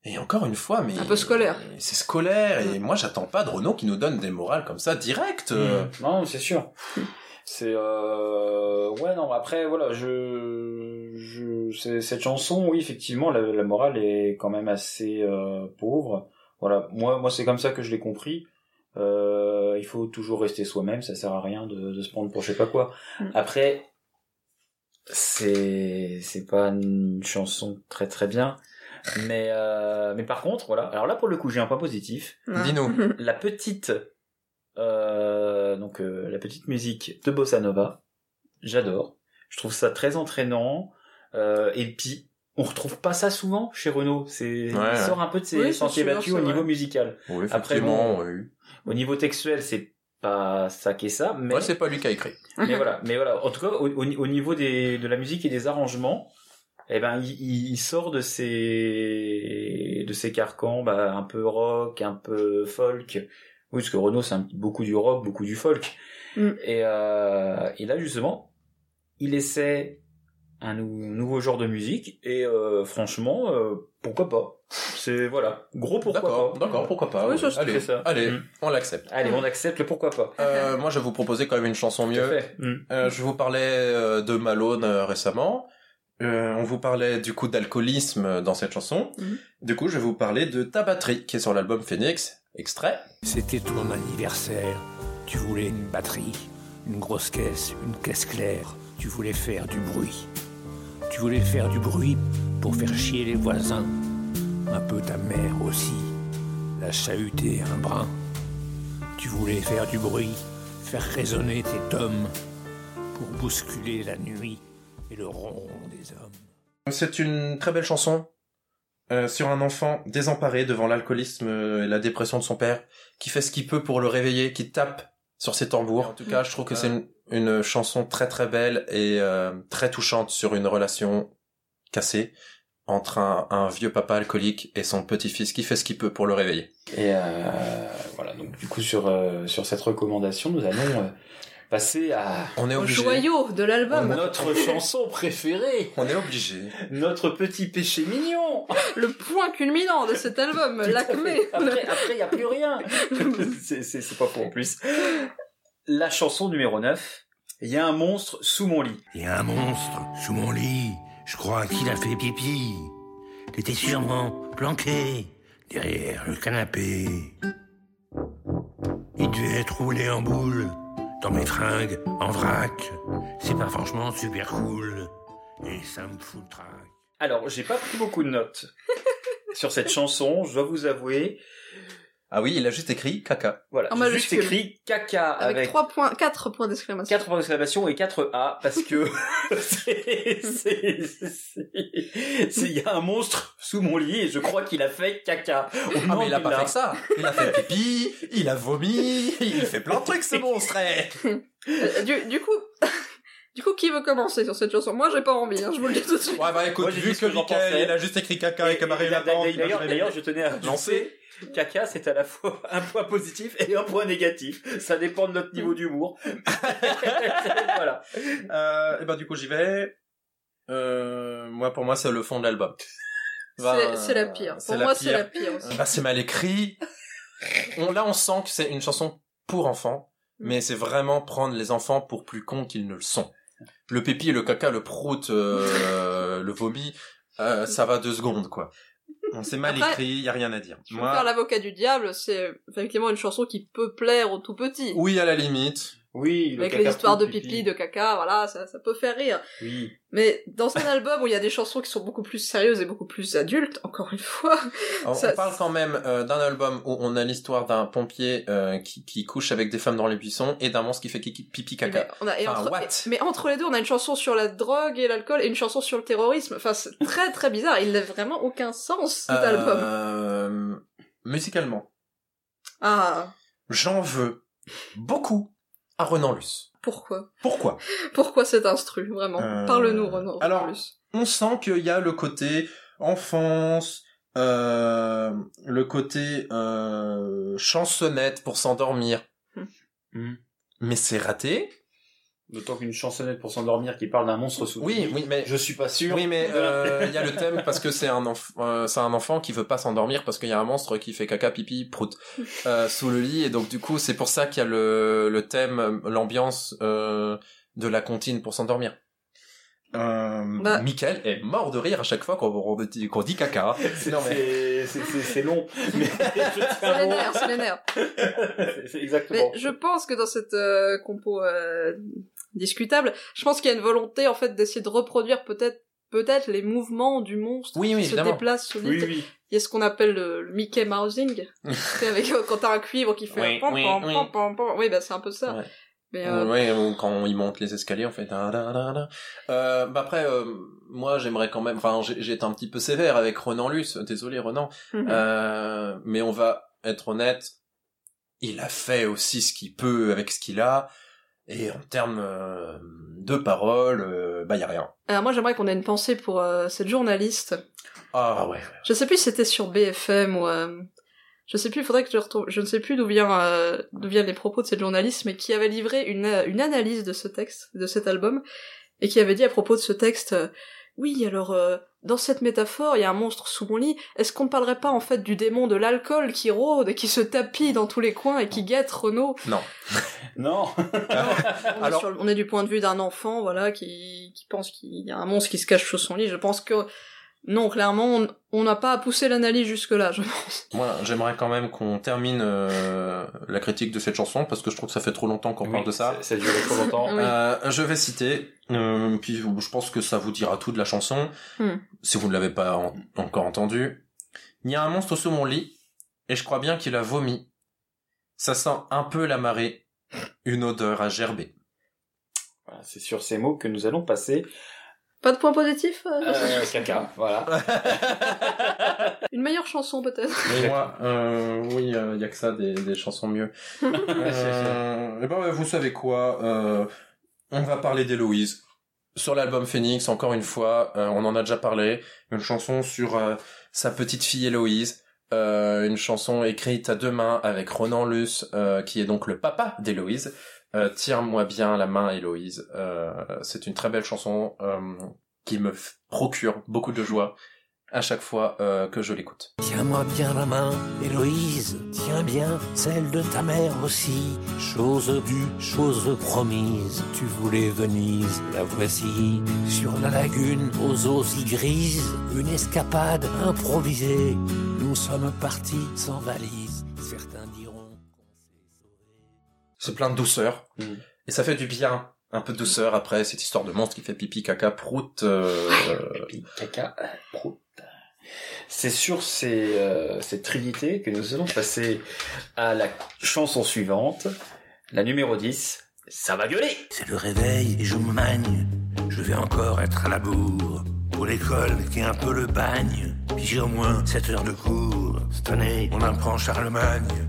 Et encore une fois, mais... Un peu scolaire. C'est scolaire, et moi j'attends pas de Renaud qui nous donne des morales comme ça directes. euh. Mm. Non, c'est sûr. C'est euh... ouais non après voilà je je cette chanson oui effectivement la, la morale est quand même assez euh, pauvre voilà moi moi c'est comme ça que je l'ai compris euh, il faut toujours rester soi-même ça sert à rien de, de se prendre pour je sais pas quoi Mm. après c'est c'est pas une chanson très très bien mais euh, mais par contre voilà. Alors là pour le coup j'ai un point positif. Dis-nous. [laughs] la petite euh, donc euh, la petite musique de bossa nova j'adore. Je trouve ça très entraînant. Euh, et puis on retrouve pas ça souvent chez Renault. C'est Ouais, il sort un peu de ses Oui, sentiers battus au niveau vrai. musical. Oui, après bon, oui. au niveau textuel c'est pas ça qui est ça mais Ouais, c'est pas lui qui a écrit. mais [laughs] voilà mais voilà. En tout cas au, au- au niveau des de la musique et des arrangements eh ben il, il sort de ses de ses carcans bah, un peu rock, un peu folk. Oui, parce que Renault c'est beaucoup du rock, beaucoup du folk. Mm. Et, euh, et là justement, il essaie un nou- nouveau genre de musique et euh, franchement, euh, pourquoi pas C'est voilà, gros pourquoi D'accord, pas. d'accord, pourquoi pas. Oui, ça, c'est allez, ça. allez, Mm. on l'accepte. Allez, on accepte le pourquoi pas. Euh, moi, je vais vous proposer quand même une chanson Tout à mieux. fait. Mm. Euh, je vous parlais euh, de Malone euh, récemment. Euh, on vous parlait du coup d'alcoolisme dans cette chanson. Mhm. Du coup, je vais vous parler de Ta batterie, qui est sur l'album Phoenix. Extrait. C'était ton anniversaire. Tu voulais une batterie, une grosse caisse, une caisse claire. Tu voulais faire du bruit. Tu voulais faire du bruit pour faire chier les voisins. Un peu ta mère aussi. La chahuter un brin. Tu voulais faire du bruit, faire résonner tes tomes pour bousculer la nuit et le ronron des hommes. C'est une très belle chanson euh, sur un enfant désemparé devant l'alcoolisme euh, et la dépression de son père, qui fait ce qu'il peut pour le réveiller, qui tape sur ses tambours. En tout cas, je trouve que c'est une, une chanson très très belle et euh, très touchante sur une relation cassée entre un, un vieux papa alcoolique et son petit-fils qui fait ce qu'il peut pour le réveiller. Et euh, voilà, donc du coup sur euh, sur cette recommandation, nous allons euh, passer à On est Au obligé. joyau de l'album. notre chanson préférée, On est obligé. notre petit péché mignon. [laughs] Le point culminant de cet album, l'acmé. Après, après, il y a plus rien. [laughs] c'est c'est c'est pas faux en plus. La chanson numéro 9. Il y a un monstre sous mon lit. Il y a un monstre sous mon lit. Je crois qu'il a fait pipi. Il était sûrement planqué derrière le canapé. Il devait être roulé en boule dans mes fringues en vrac. C'est pas franchement super cool. Et ça me fout le trac. Alors, j'ai pas pris beaucoup de notes [laughs] sur cette chanson, je dois vous avouer. Ah oui, il a juste écrit caca. Voilà, j'ai juste majuscule. écrit caca Avec, avec, trois points, quatre points d'exclamation. 4 points d'exclamation et 4 A parce que c'est [laughs] [laughs] c'est c'est- c'est- il y a un monstre sous mon lit et je crois qu'il a fait caca. Ah mais demande il a pas fait que ça. Il a fait pipi, il a vomi, il fait plein de trucs ce monstre. eh. Euh, du, du coup, [laughs] du coup, qui veut commencer sur cette chanson? Moi, j'ai pas envie, hein, je vous le dis tout de suite. Ouais bah écoute, Moi, vu que que j'en Michael, il a juste écrit caca et que Marie Et Lapente, il a D'ailleurs, je tenais à lancer. Caca, c'est à la fois [laughs] un point positif et un point négatif. Ça dépend de notre niveau d'humour. [laughs] voilà. Euh, et ben du coup j'y vais. Euh, moi pour moi c'est le fond de l'album. Bah, C'est- la pire. c'est Pour moi, c'est la pire aussi. Bah c'est mal écrit. On, là on sent que c'est une chanson pour enfants, Mm. mais c'est vraiment prendre les enfants pour plus cons qu'ils ne le sont. Le pépi, le caca, le prout, euh, le vomi, euh, ça va deux secondes quoi. Bon, C'est mal Après, écrit, y a rien à dire. Je faire l'avocat du diable, c'est effectivement une chanson qui peut plaire aux tout petits. oui à la limite. Oui, Avec les histoires de pipi, de caca, voilà, ça, ça peut faire rire. Oui. Mais dans un album où il y a des chansons qui sont beaucoup plus sérieuses et beaucoup plus adultes, encore une fois, [laughs] On, Ça- on parle quand même euh, d'un album où on a l'histoire d'un pompier euh, qui, qui couche avec des femmes dans les buissons et d'un monstre qui fait pipi mais, caca. on a, et Enfin, entre, what? et- mais entre les deux, on a une chanson sur la drogue et l'alcool et une chanson sur le terrorisme. Enfin, c'est très très bizarre. Il n'a vraiment aucun sens, cet album. Euh, musicalement, Ah, j'en veux beaucoup à Renan Luce. pourquoi? Pourquoi? Pourquoi cet instru, vraiment? Euh, Parle-nous, Renaud. alors- plus. On sent qu'il y a le côté enfance, euh, le côté euh, chansonnette pour s'endormir. Hmm. Mais c'est raté. D'autant qu'une chansonnette pour s'endormir qui parle d'un monstre sous Oui, oui, mais Je suis pas sûr. Oui, mais euh, [laughs] il y a le thème parce que c'est un, enf- euh, c'est un enfant qui veut pas s'endormir parce qu'il y a un monstre qui fait caca, pipi, prout [laughs] euh, sous le lit et donc du coup c'est pour ça qu'il y a le, le thème, l'ambiance euh, de la comptine pour s'endormir. Euh, Bah. Michael est mort de rire à chaque fois qu'on qu'on dit, dit caca. [laughs] Mais- C'est- c'est c'est- c'est long. Mais C'est les nerfs, c'est les nerfs. C'est- c'est exactement. Mais je pense que dans cette euh, compo euh, discutable, je pense qu'il y a une volonté en fait d'essayer de reproduire peut-être peut-être les mouvements du monstre Oui, oui, qui se évidemment. déplace sous Oui, oui. Il y a ce qu'on appelle le, le Mickey Mousing, [laughs] C'est avec euh, quand t'as un cuivre qui fait Oui, un pam, oui, pam, oui. pam, pam, pam. Oui, bah c'est un peu ça. Ouais. Mais euh, Ouais, ou quand il monte les escaliers, on fait da, da, da, da. Euh, bah après, euh, moi j'aimerais quand même, enfin j'ai été un petit peu sévère avec Renan Luce, désolé Renan, mhm. Euh, mais on va être honnête, il a fait aussi ce qu'il peut avec ce qu'il a. Et en termes euh, de paroles, euh, bah y a rien. Alors moi j'aimerais qu'on ait une pensée pour euh, cette journaliste. Ah ouais. Je sais plus si c'était sur BFM ou euh, je sais plus, il faudrait que je retrouve. Je ne sais plus d'où vient euh, d'où viennent les propos de cette journaliste, mais qui avait livré une une analyse de ce texte, de cet album, et qui avait dit à propos de ce texte. Oui, alors euh, dans cette métaphore, il y a un monstre sous mon lit. Est-ce qu'on ne parlerait pas en fait du démon de l'alcool qui rôde et qui se tapit dans tous les coins et qui guette Renaud? [laughs] Non. Non. [laughs] on, est sur le- on est du point de vue d'un enfant, voilà, qui, qui pense qu'il y a un monstre qui se cache sous son lit. Je pense que non, clairement, on- n'a pas à pousser l'analyse jusque là. Je pense. Moi, j'aimerais quand même qu'on termine euh, la critique de cette chanson parce que je trouve que ça fait trop longtemps qu'on parle de ça. Ça dure trop longtemps. Oui. Euh, je vais citer, euh, puis je pense que ça vous dira tout de la chanson, Hmm. si vous ne l'avez pas en- encore entendu. Il y a un monstre sous mon lit, et je crois bien qu'il a vomi. Ça sent un peu la marée, une odeur à gerber. Voilà, c'est sur ces mots que nous allons passer Pas de point positif. euh, euh, caca. Voilà. [laughs] Une meilleure chanson peut-être. Moi, euh, oui, il y a que ça, des, des chansons mieux. [laughs] euh, et ben, vous savez quoi euh, On va parler d'Héloïse. Sur l'album Phoenix, encore une fois, euh, on en a déjà parlé. Une chanson sur euh, sa petite fille Héloïse. Euh, une chanson écrite à deux mains avec Ronan Luce, euh, qui est donc le papa d'Héloïse. Euh, Tiens-moi bien la main, Héloïse. Euh, c'est une très belle chanson euh, qui me procure beaucoup de joie à chaque fois que je l'écoute. Tiens-moi bien la main, Héloïse, tiens bien celle de ta mère aussi. Chose due, chose promise, tu voulais Venise, la voici. Sur la lagune, aux eaux si grises, une escapade improvisée. Nous sommes partis sans valise, C'est plein de douceur. Mm. Et ça fait du bien. Un peu de douceur après cette histoire de monstre qui fait pipi, caca, prout. euh, Pipi, caca, prout. C'est sur ces, euh, cette trinité que nous allons passer à la chanson suivante, la numéro 10. Ça va gueuler C'est le réveil et je me magne. Je vais encore être à la bourre. Pour l'école qui est un peu le bagne. Puis j'ai au moins 7 heures de cours. Cette année, on apprend Charlemagne.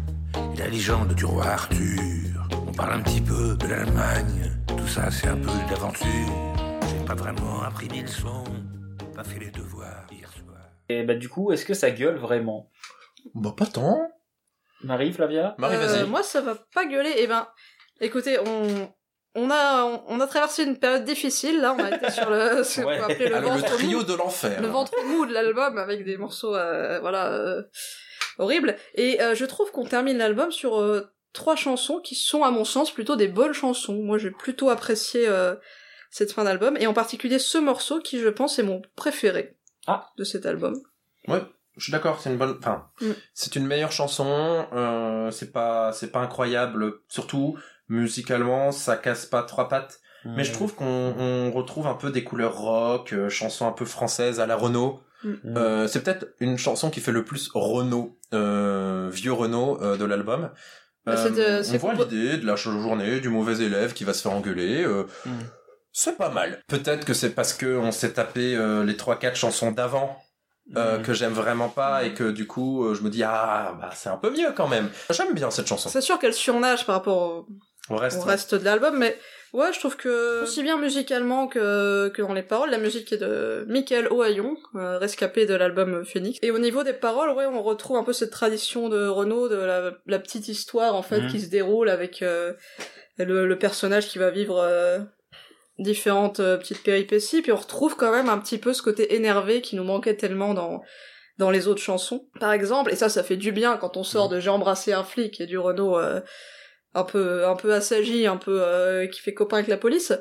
Et la légende du roi Arthur. On parle un petit peu de l'Allemagne. Tout ça, c'est un peu d'aventure. J'ai pas vraiment appris mes leçons. Pas fait les devoirs hier soir. Et bah du coup, est-ce que ça gueule vraiment? Bah pas tant. Marie, Flavia? Marie, Euh, vas-y. moi, ça va pas gueuler. Eh ben, écoutez, on. On a, on, on a traversé une période difficile, là, on a été sur le, [laughs] ce Ouais. le Ah, le, ventre trio mou, de l'enfer. le ventre mou de l'album avec des morceaux, euh, voilà, euh, horribles. Et euh, je trouve qu'on termine l'album sur euh, trois chansons qui sont, à mon sens, plutôt des bonnes chansons. Moi, j'ai plutôt apprécié euh, cette fin d'album, et en particulier ce morceau qui, je pense, est mon préféré Ah. de cet album. Ouais, je suis d'accord, c'est une bonne. Enfin, Mm. c'est une meilleure chanson. Euh, c'est pas, c'est pas incroyable. Surtout musicalement, ça casse pas trois pattes. Mais je trouve qu'on on retrouve un peu des couleurs rock, euh, chansons un peu françaises à la Renault. Euh, c'est peut-être une chanson qui fait le plus Renault, euh, vieux Renault euh, de l'album. Bah, c'est de- on voit l'idée de la journée du mauvais élève qui va se faire engueuler. euh, Mm. C'est pas mal. Peut-être que c'est parce que on s'est tapé euh, les trois quatre chansons d'avant euh, Mm. que j'aime vraiment pas et que du coup euh, je me dis ah bah c'est un peu mieux quand même. J'aime bien cette chanson. C'est sûr qu'elle surnage par rapport au, Au reste, au ouais. reste de l'album, mais ouais, je trouve que aussi bien musicalement que, que dans les paroles, la musique est de Michael Ohayon, euh, rescapé de l'album Phoenix. Et au niveau des paroles, ouais, on retrouve un peu cette tradition de Renaud, de la, la petite histoire en fait Mhm. qui se déroule avec euh, le, le personnage qui va vivre euh, différentes euh, petites péripéties, puis on retrouve quand même un petit peu ce côté énervé qui nous manquait tellement dans dans les autres chansons. Par exemple, et ça, ça fait du bien quand on sort de J'ai embrassé un flic et du Renault euh, un peu un peu assagi, un peu euh, qui fait copain avec la police.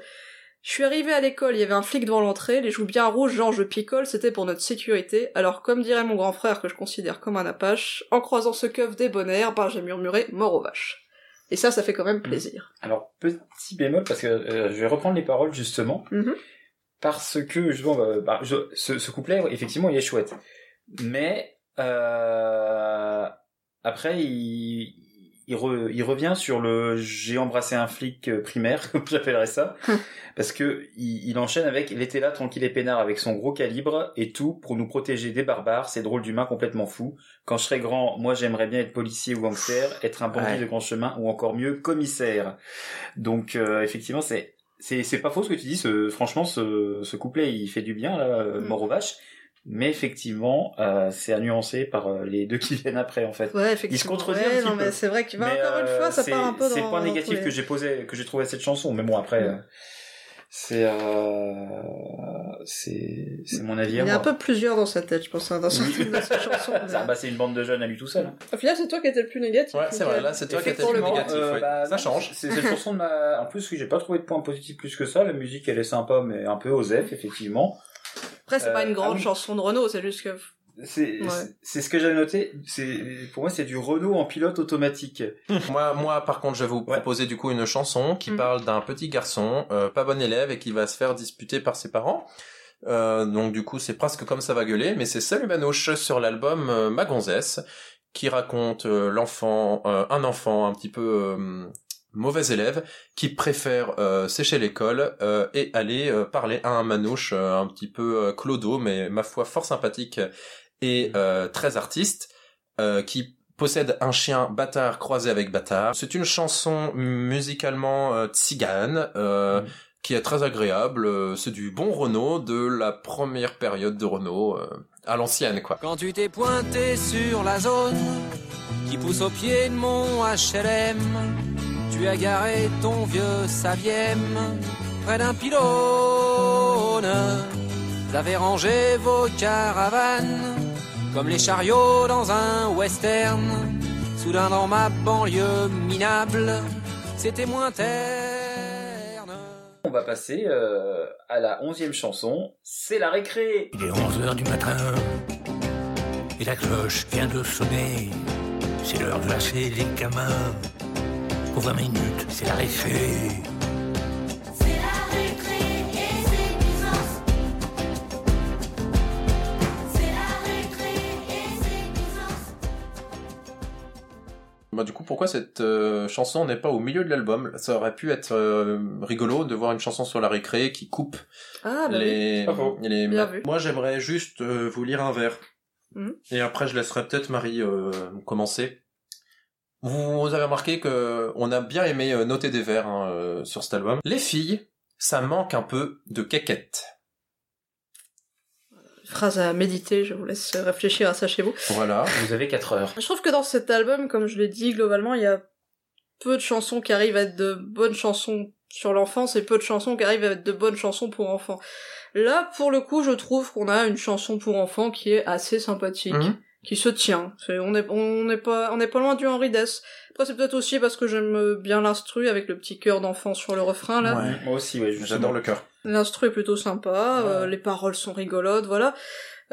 Je suis arrivée à l'école, il y avait un flic devant l'entrée, les joues bien rouges, genre je picole, c'était pour notre sécurité. Alors comme dirait mon grand frère que je considère comme un apache, en croisant ce keuf débonnaire, ben j'ai murmuré mort aux vaches. Et ça, ça fait quand même plaisir. Alors, petit bémol, parce que euh, je vais reprendre les paroles justement, Mhm. parce que justement, bah, bah, je- ce, ce couplet, effectivement, il est chouette. Mais euh, après, il, il, re- il revient sur le j'ai embrassé un flic euh, primaire, [laughs] comme j'appellerais ça, [laughs] parce que il, il enchaîne avec il était là tranquille et peinard avec son gros calibre et tout pour nous protéger des barbares, ces drôles d'humains complètement fous. Quand je serai grand, moi j'aimerais bien être policier ou gangster, être un bandit Ouais. de grand chemin ou encore mieux commissaire. Donc euh, effectivement c'est c'est c'est pas faux ce que tu dis. Ce, franchement, ce, ce couplet, il fait du bien là, euh, Mm. mort aux vaches. Mais effectivement, euh, c'est à nuancer par euh, les deux qui viennent après en fait. Ouais, Il se effectivement. contredit Ouais, un petit non, peu. mais c'est vrai qu'il va Mais, encore une euh, fois, ça part un peu dans. C'est le point négatif les- que j'ai posé, que j'ai trouvé à cette chanson. Mais bon, après, euh, c'est euh, c'est c'est mon avis Il y à a un peu plusieurs dans sa tête, je pense, hein, dans chansons. [laughs] mais- Ça, bah, c'est une bande de jeunes à lui tout seul. hein. Au final, c'est toi qui étais le plus négatif. Ouais, c'est vrai, là, c'est toi qui étais le plus Effectivement, négatif. Euh, ouais. bah, Ça change. C'est cette chanson de ma. En plus, oui, j'ai pas trouvé de point positif plus que ça. La musique, elle est sympa, mais un peu osef, effectivement. Après, c'est pas Euh, une grande ah chanson de Renault, c'est juste que. C'est Ouais. ce que j'avais noté. C'est pour moi, c'est du Renault en pilote automatique. [laughs] Moi, moi, par contre, je vais vous proposer du coup une chanson qui Mhm. parle d'un petit garçon, euh, pas bon élève, et qui va se faire disputer par ses parents. Euh, donc du coup, c'est presque comme ça va gueuler, mais c'est Salut Manouche sur l'album euh, Ma gonzesse, qui raconte euh, l'enfant, euh, un enfant un petit peu euh, mauvais élève, qui préfère euh, sécher l'école euh, et aller euh, parler à un manouche euh, un petit peu euh, clodo, mais ma foi fort sympathique et euh, très artiste, euh, qui possède un chien bâtard croisé avec bâtard. C'est une chanson musicalement euh, tzigane, euh, qui est très agréable. C'est du bon Renault de la première période de Renault, euh, à l'ancienne quoi. Quand tu t'es pointé sur la zone qui pousse au pied de mon HLM, tu as garé ton vieux Saviem près d'un pylône. Vous avez rangé vos caravanes comme les chariots dans un western. Soudain dans ma banlieue minable, c'était moins terne. On va passer euh, à la onzième chanson. C'est la récré. Il est 11h du matin et la cloche vient de sonner. C'est l'heure de lâcher les gamins. Pour 20 minutes, c'est la récré. Bah, du coup, pourquoi cette euh, chanson n'est pas au milieu de l'album? Ça aurait pu être euh, rigolo de voir une chanson sur la récré qui coupe Ah, bah oui. les, faux. les- Bien vu. Moi, j'aimerais juste euh, vous lire un vers. Mhm. Et après, je laisserai peut-être Marie euh, commencer. Vous, avez remarqué que on a bien aimé euh, noter des vers hein, euh, sur cet album. Les filles, ça manque un peu de quéquette. Phrase à méditer, je vous laisse réfléchir à ça chez vous. Voilà. Vous avez 4 heures. Je trouve que dans cet album, comme je l'ai dit, globalement, il y a peu de chansons qui arrivent à être de bonnes chansons sur l'enfance et peu de chansons qui arrivent à être de bonnes chansons pour enfants. Là, pour le coup, je trouve qu'on a une chanson pour enfants qui est assez sympathique, Mhm. Qui se tient. C'est- on est, on est pas, on est pas loin du Henri Dess. Après, c'est peut-être aussi parce que j'aime bien l'instru avec le petit cœur d'enfant sur le refrain, là. Ouais. Moi aussi, ouais. justement. J'adore le cœur. L'instru est plutôt sympa, euh, les paroles sont rigolotes, voilà.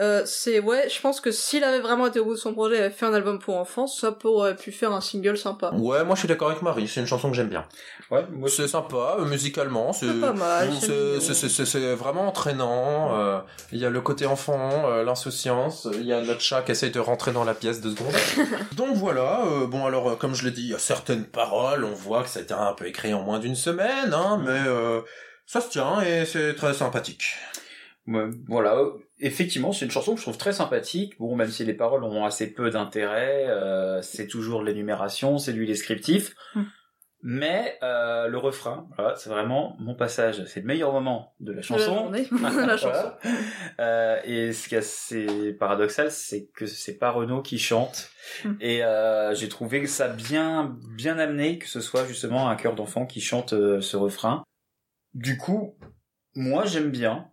Euh, c'est ouais, je pense que s'il avait vraiment été au bout de son projet et avait fait un album pour enfants, ça aurait pu faire un single sympa. Ouais, moi je suis d'accord avec Marie. C'est une chanson que j'aime bien. Ouais, moi C'est sympa, euh, musicalement. C'est pas mal, c'est vraiment entraînant. euh, Il y a le côté enfant, euh, l'insouciance. Il y a notre chat qui essaye de rentrer dans la pièce deux secondes. [laughs] Donc voilà. euh, bon alors, euh, comme je l'ai dit, il y a certaines paroles. On voit que c'était un peu écrit en moins d'une semaine, hein, mais euh, ça se tient et c'est très sympathique. Ouais, voilà, effectivement, c'est une chanson que je trouve très sympathique. Bon, même si les paroles ont assez peu d'intérêt, euh, c'est toujours l'énumération, c'est du descriptif. Hmm. Mais euh, le refrain, voilà, c'est vraiment mon passage. C'est le meilleur moment de la De la chanson. [laughs] la. Euh, et ce qui est assez paradoxal, c'est que c'est pas Renaud qui chante. Hmm. Et euh, j'ai trouvé ça bien bien amené que ce soit justement un chœur d'enfant qui chante euh, ce refrain. Du coup, moi j'aime bien.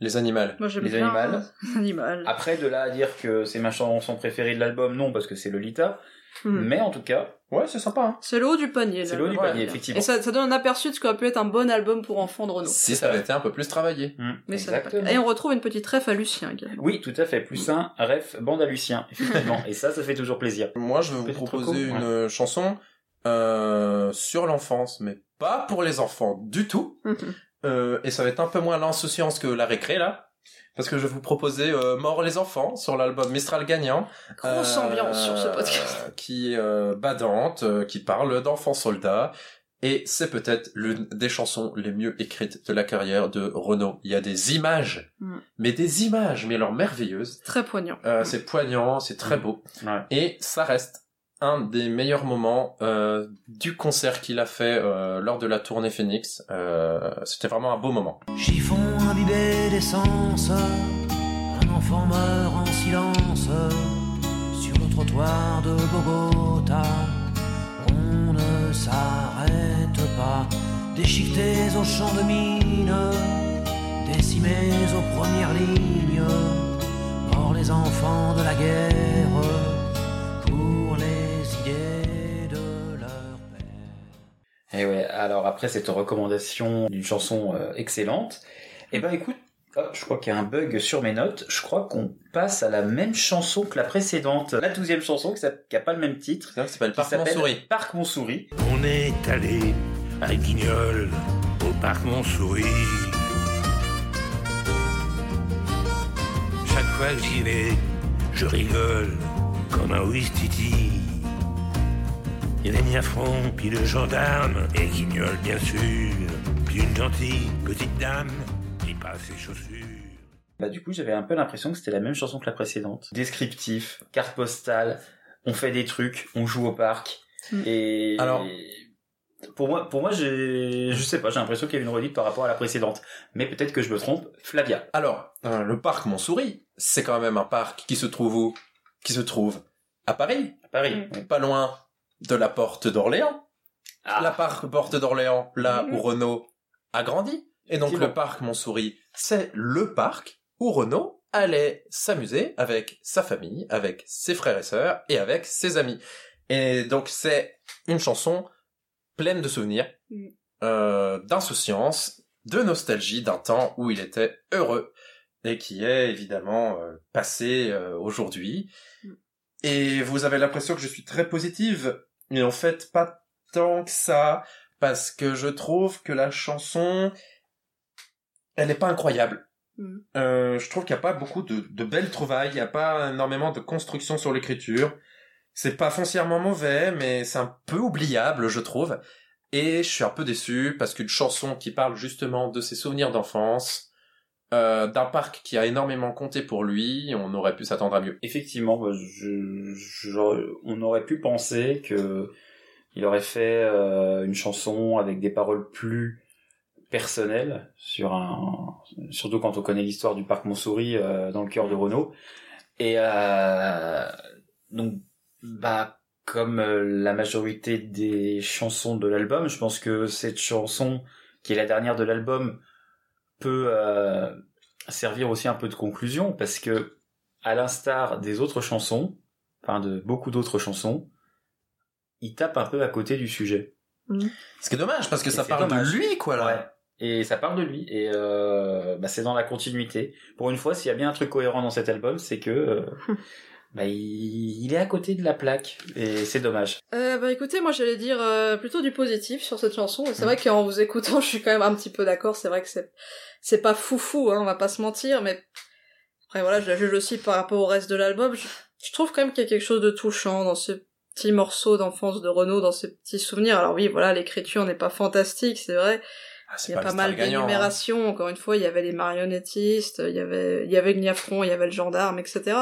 Les animaux. Moi j'aime Les bien animaux. [laughs] Animal. Après, de là à dire que c'est ma chanson préférée de l'album, non, parce que c'est Lolita. Hmm. Mais en tout cas, Ouais, c'est sympa. Hein. C'est le haut du panier. C'est le haut du Ouais. panier, effectivement. Et ça, ça donne un aperçu de ce qu'aurait pu être un bon album pour enfants de Renault. Si ça avait été un peu plus travaillé. hmm, Mais ça n'a pas- exactement. Et on retrouve une petite ref à Lucien également. Oui, tout à fait. Plus un, ref, bande à Lucien, effectivement. [laughs] Et ça, ça fait toujours plaisir. Moi, je vais vous proposer une chanson euh, sur l'enfance, mais pas pour les enfants du tout. [laughs] Euh, et ça va être un peu moins l'insouciance que la récré là. Parce que je vais vous proposer euh, Mort les enfants sur l'album Mistral gagnant. Grosse Euh, ambiance sur ce podcast. [laughs] Qui est euh, badante, euh, qui parle d'enfants soldats. Et c'est peut-être l'une des chansons les mieux écrites de la carrière de Renaud. Il y a des images, Mm. mais des images, mais alors merveilleuses. Très poignant. Euh, c'est poignant, c'est très beau. Ouais. Et ça reste un des meilleurs moments euh, du concert qu'il a fait euh, lors de la tournée Phoenix. Euh, C'était vraiment un beau moment. Chiffon imbibé d'essence, un enfant meurt en silence sur le trottoir de Bogota. On ne s'arrête pas, déchiquetés au champ de mine, décimés aux premières lignes, morts les enfants de la guerre Et ouais, alors après cette recommandation d'une chanson euh, excellente, eh ben écoute, oh, je crois qu'il y a un bug sur mes notes. Je crois qu'on passe à la même chanson que la précédente, la douzième chanson qui s'app- qui a pas le même titre. Ça s'appelle Parc Montsouris. Parc Montsouris. On est allé à Guignol, au parc Montsouris. Chaque fois que j'y vais, je rigole comme un Ouistiti. Il y a Niafron, puis le gendarme, et Guignol bien sûr, puis une gentille petite dame qui passe ses chaussures. Bah du coup j'avais un peu l'impression que c'était la même chanson que la précédente. Descriptif, carte postale, on fait des trucs, on joue au parc. Mm. Et Alors- pour moi, pour moi, j'ai, je sais pas, j'ai l'impression qu'il y a une redite par rapport à la précédente. Mais peut-être que je me trompe. Flavia. Alors, euh, le parc Montsouris, c'est quand même un parc qui se trouve où? Qui se trouve à Paris, À Paris. Mm. Pas loin de la porte d'Orléans. Ah. La parc porte d'Orléans, là Mhm. où Renault a grandi. Et donc le parc Montsouris, c'est le parc où Renault allait s'amuser avec sa famille, avec ses frères et sœurs et avec ses amis. Et donc c'est une chanson pleine de souvenirs, Mhm. euh, d'insouciance, de nostalgie d'un temps où il était heureux et qui est évidemment euh, passé euh, aujourd'hui. Mhm. Et vous avez l'impression que je suis très positive, mais en fait pas tant que ça, parce que je trouve que la chanson, elle n'est pas incroyable. Mhm. Euh, je trouve qu'il n'y a pas beaucoup de, de belles trouvailles, il n'y a pas énormément de construction sur l'écriture. C'est pas foncièrement mauvais, mais c'est un peu oubliable, je trouve. Et je suis un peu déçu parce qu'une chanson qui parle justement de ses souvenirs d'enfance, euh, d'un parc qui a énormément compté pour lui, on aurait pu s'attendre à mieux. Effectivement, bah, on aurait pu penser que il aurait fait euh, une chanson avec des paroles plus personnelles surtout quand on connaît l'histoire du parc Montsouris euh, dans le cœur de Renault. Et donc, bah, comme la majorité des chansons de l'album, je pense que cette chanson, qui est la dernière de l'album, peut euh, servir aussi un peu de conclusion parce que à l'instar des autres chansons, enfin de beaucoup d'autres chansons, il tape un peu à côté du sujet. Ce qui est dommage parce que Et ça parle dommage. de lui, quoi, là. Ouais. Et ça parle de lui. Et euh, bah, c'est dans la continuité. Pour une fois, s'il y a bien un truc cohérent dans cet album, c'est que euh, [laughs] bah, il, il est à côté de la plaque. Et c'est dommage. Euh, bah écoutez, moi j'allais dire euh, plutôt du positif sur cette chanson. Et c'est vrai qu'en vous écoutant, [laughs] je suis quand même un petit peu d'accord. C'est vrai que c'est c'est pas foufou, hein, on va pas se mentir, mais après voilà, je la juge aussi par rapport au reste de l'album. Je, je trouve quand même qu'il y a quelque chose de touchant dans ce petit morceau d'enfance de Renaud, dans ces petits souvenirs. Alors oui, voilà, l'écriture n'est pas fantastique, c'est vrai. Ah, c'est Il y a pas mal hein. d'énumérations. Encore une fois, il y avait les marionnettistes, il y avait, il y avait le Niafron, il y avait le gendarme, etc.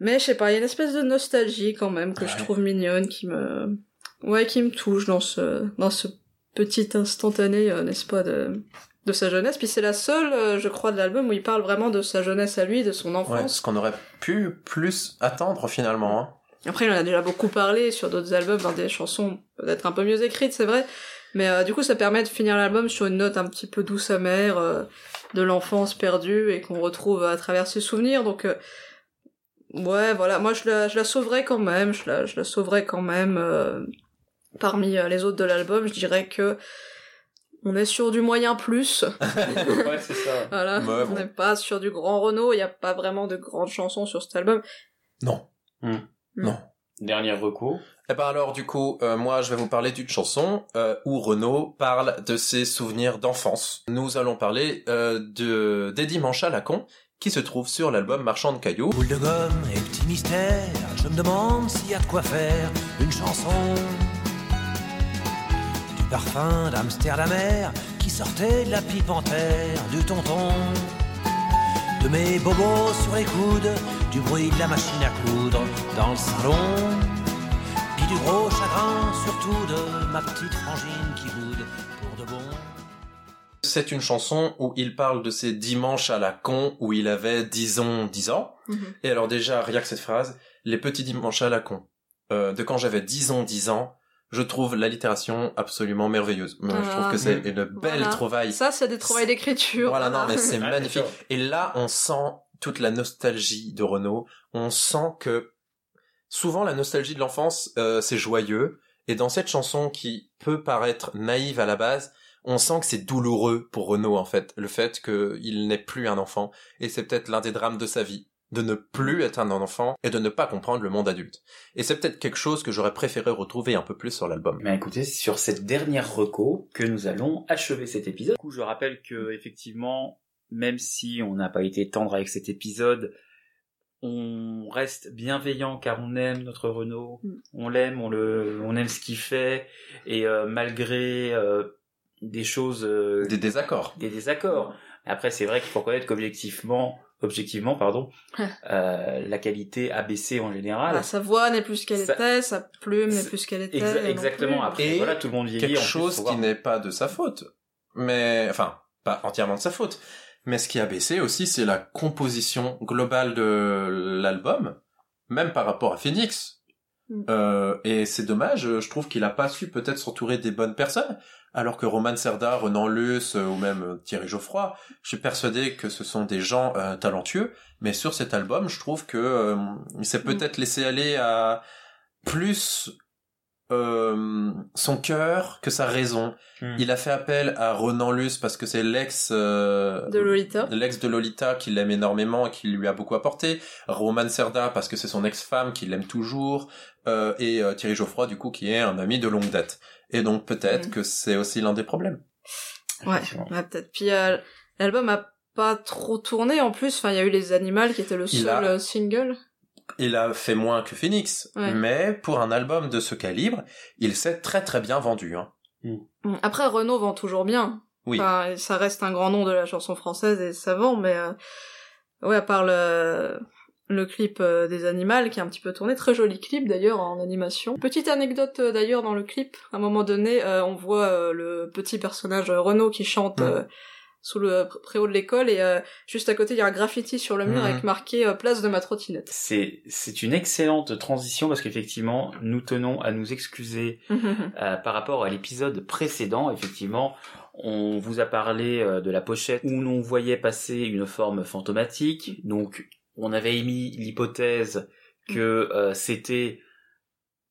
Mais je sais pas, il y a une espèce de nostalgie quand même que je Ouais. trouve mignonne, qui me, ouais, qui me touche dans ce, dans ce petit instantané, euh, n'est-ce pas, de, de sa jeunesse. Puis c'est la seule, euh, je crois, de l'album où il parle vraiment de sa jeunesse à lui, de son Ouais, enfance. ce qu'on aurait pu plus attendre finalement. Hein. Après, il en a déjà beaucoup parlé sur d'autres albums, dans des chansons peut-être un peu mieux écrites, c'est vrai. Mais euh, du coup, ça permet de finir l'album sur une note un petit peu douce amère euh, de l'enfance perdue et qu'on retrouve à travers ses souvenirs. Donc, ouais, voilà. Moi, je la, je la sauverais quand même. Je la, je la sauverais quand même euh, parmi euh, les autres de l'album. Je dirais que on est sur du moyen plus. [laughs] ouais, c'est ça. voilà. Ouais, on bon. n'est pas sur du grand Renault. Il n'y a pas vraiment de grandes chansons sur cet album. Non. Hmm. Non. Dernier recours. Et ben alors du coup, euh, moi je vais vous parler d'une chanson euh, où Renaud parle de ses souvenirs d'enfance. Nous allons parler euh, de d'Eddie Manchalacon qui se trouve sur l'album Marchand de cailloux. Boule de gomme et petit mystère, je me demande s'il y a de quoi faire une chanson. Du parfum d'Amsterdamer qui sortait de la pipe en terre du tonton. De mes bobos sur les coudes du bruit de la machine à coudre dans le salon, puis du gros chagrin surtout de ma petite frangine qui C'est une chanson où il parle de ses dimanches à la con où il avait disons 10 ans. Mhm. Et alors déjà, rien que cette phrase, les petits dimanches à la con. Euh, de quand j'avais 10 ans, 10 ans, je trouve l'allitération absolument merveilleuse. Je trouve Ah. que c'est Mhm. une belle Voilà. trouvaille. Ça, c'est des trouvailles d'écriture. Voilà, non, mais c'est Ouais, magnifique. Et là, on sent toute la nostalgie de Renaud. On sent que souvent la nostalgie de l'enfance, euh, c'est joyeux. Et dans cette chanson qui peut paraître naïve à la base, on sent que c'est douloureux pour Renaud en fait, le fait qu'il n'est plus un enfant. Et c'est peut-être l'un des drames de sa vie, de ne plus être un enfant et de ne pas comprendre le monde adulte. Et c'est peut-être quelque chose que j'aurais préféré retrouver un peu plus sur l'album. Mais écoutez, c'est sur cette dernière reco que nous allons achever cet épisode. Du coup, je rappelle que effectivement, même si on n'a pas été tendre avec cet épisode, on reste bienveillant car on aime notre Renault, Mm. on l'aime, on le, on aime ce qu'il fait et euh, malgré euh, des choses, euh, Des désaccords. des désaccords. Après, c'est vrai qu'il faut reconnaître qu'objectivement, objectivement, pardon, euh, la qualité a baissé en général. Voilà, sa voix n'est plus ce qu'elle était, sa plume n'est plus ce qu'elle était. Exa- exactement. Après, Et voilà, tout le monde vieillit. quelque en chose qui n'est pas de sa faute, mais enfin pas entièrement de sa faute. Mais ce qui a baissé aussi, c'est la composition globale de l'album, même par rapport à Phoenix. Mm. Euh, et c'est dommage, je trouve qu'il a pas su peut-être s'entourer des bonnes personnes, alors que Roman Serda, Renan Luce euh, ou même euh, Thierry Geoffroy, je suis persuadé que ce sont des gens euh, talentueux, mais sur cet album, je trouve que euh, il s'est peut-être laissé aller à plus euh, son cœur que sa raison. Hmm. Il a fait appel à Ronan Luce parce que c'est l'ex euh, De Lolita. l'ex de Lolita qui l'aime énormément et qui lui a beaucoup apporté. Roman Serda parce que c'est son ex-femme qui l'aime toujours. Euh, et Thierry Geoffroy du coup qui est un ami de longue date. Et donc peut-être Mhm. que c'est aussi l'un des problèmes. Ouais, peut-être. Puis euh, l'album a pas trop tourné en plus. Enfin, il y a eu les Animals qui était le Il seul a- euh, single. Il a fait moins que Phoenix, Ouais. mais pour un album de ce calibre, il s'est très très bien vendu. Hein. Mm. Après, Renault vend toujours bien. Oui. Enfin, ça reste un grand nom de la chanson française et ça vend, mais euh, ouais, à part le le clip euh, des Animals qui est un petit peu tourné, très joli clip d'ailleurs en animation. Petite anecdote euh, d'ailleurs dans le clip, à un moment donné, euh, on voit euh, le petit personnage euh, Renaud qui chante sous le pr- préau de l'école et juste à côté il y a un graffiti sur le mur Mhm. avec marqué place de ma trottinette. C'est c'est une excellente transition parce qu'effectivement, nous tenons à nous excuser [laughs] euh, par rapport à l'épisode précédent. Effectivement, on vous a parlé de la pochette où l'on voyait passer une forme fantomatique. Donc, on avait émis l'hypothèse que euh, c'était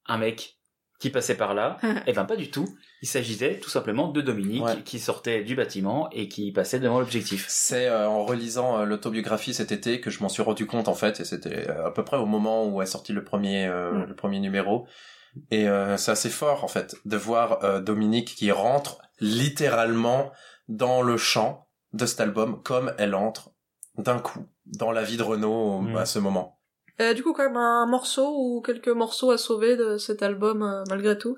un mec qui passait par là. [laughs] Eh ben, pas du tout. Il s'agissait tout simplement de Dominique Ouais. qui sortait du bâtiment et qui passait devant l'objectif. C'est euh, en relisant euh, l'autobiographie cet été que je m'en suis rendu compte en fait, et c'était euh, à peu près au moment où est sorti le premier euh, Mm. le premier numéro. Et euh, c'est assez fort en fait de voir euh, Dominique qui rentre littéralement dans le champ de cet album comme elle entre d'un coup dans la vie de Renaud Mm. à ce moment. Euh, du coup, quand même un morceau ou quelques morceaux à sauver de cet album euh, malgré tout.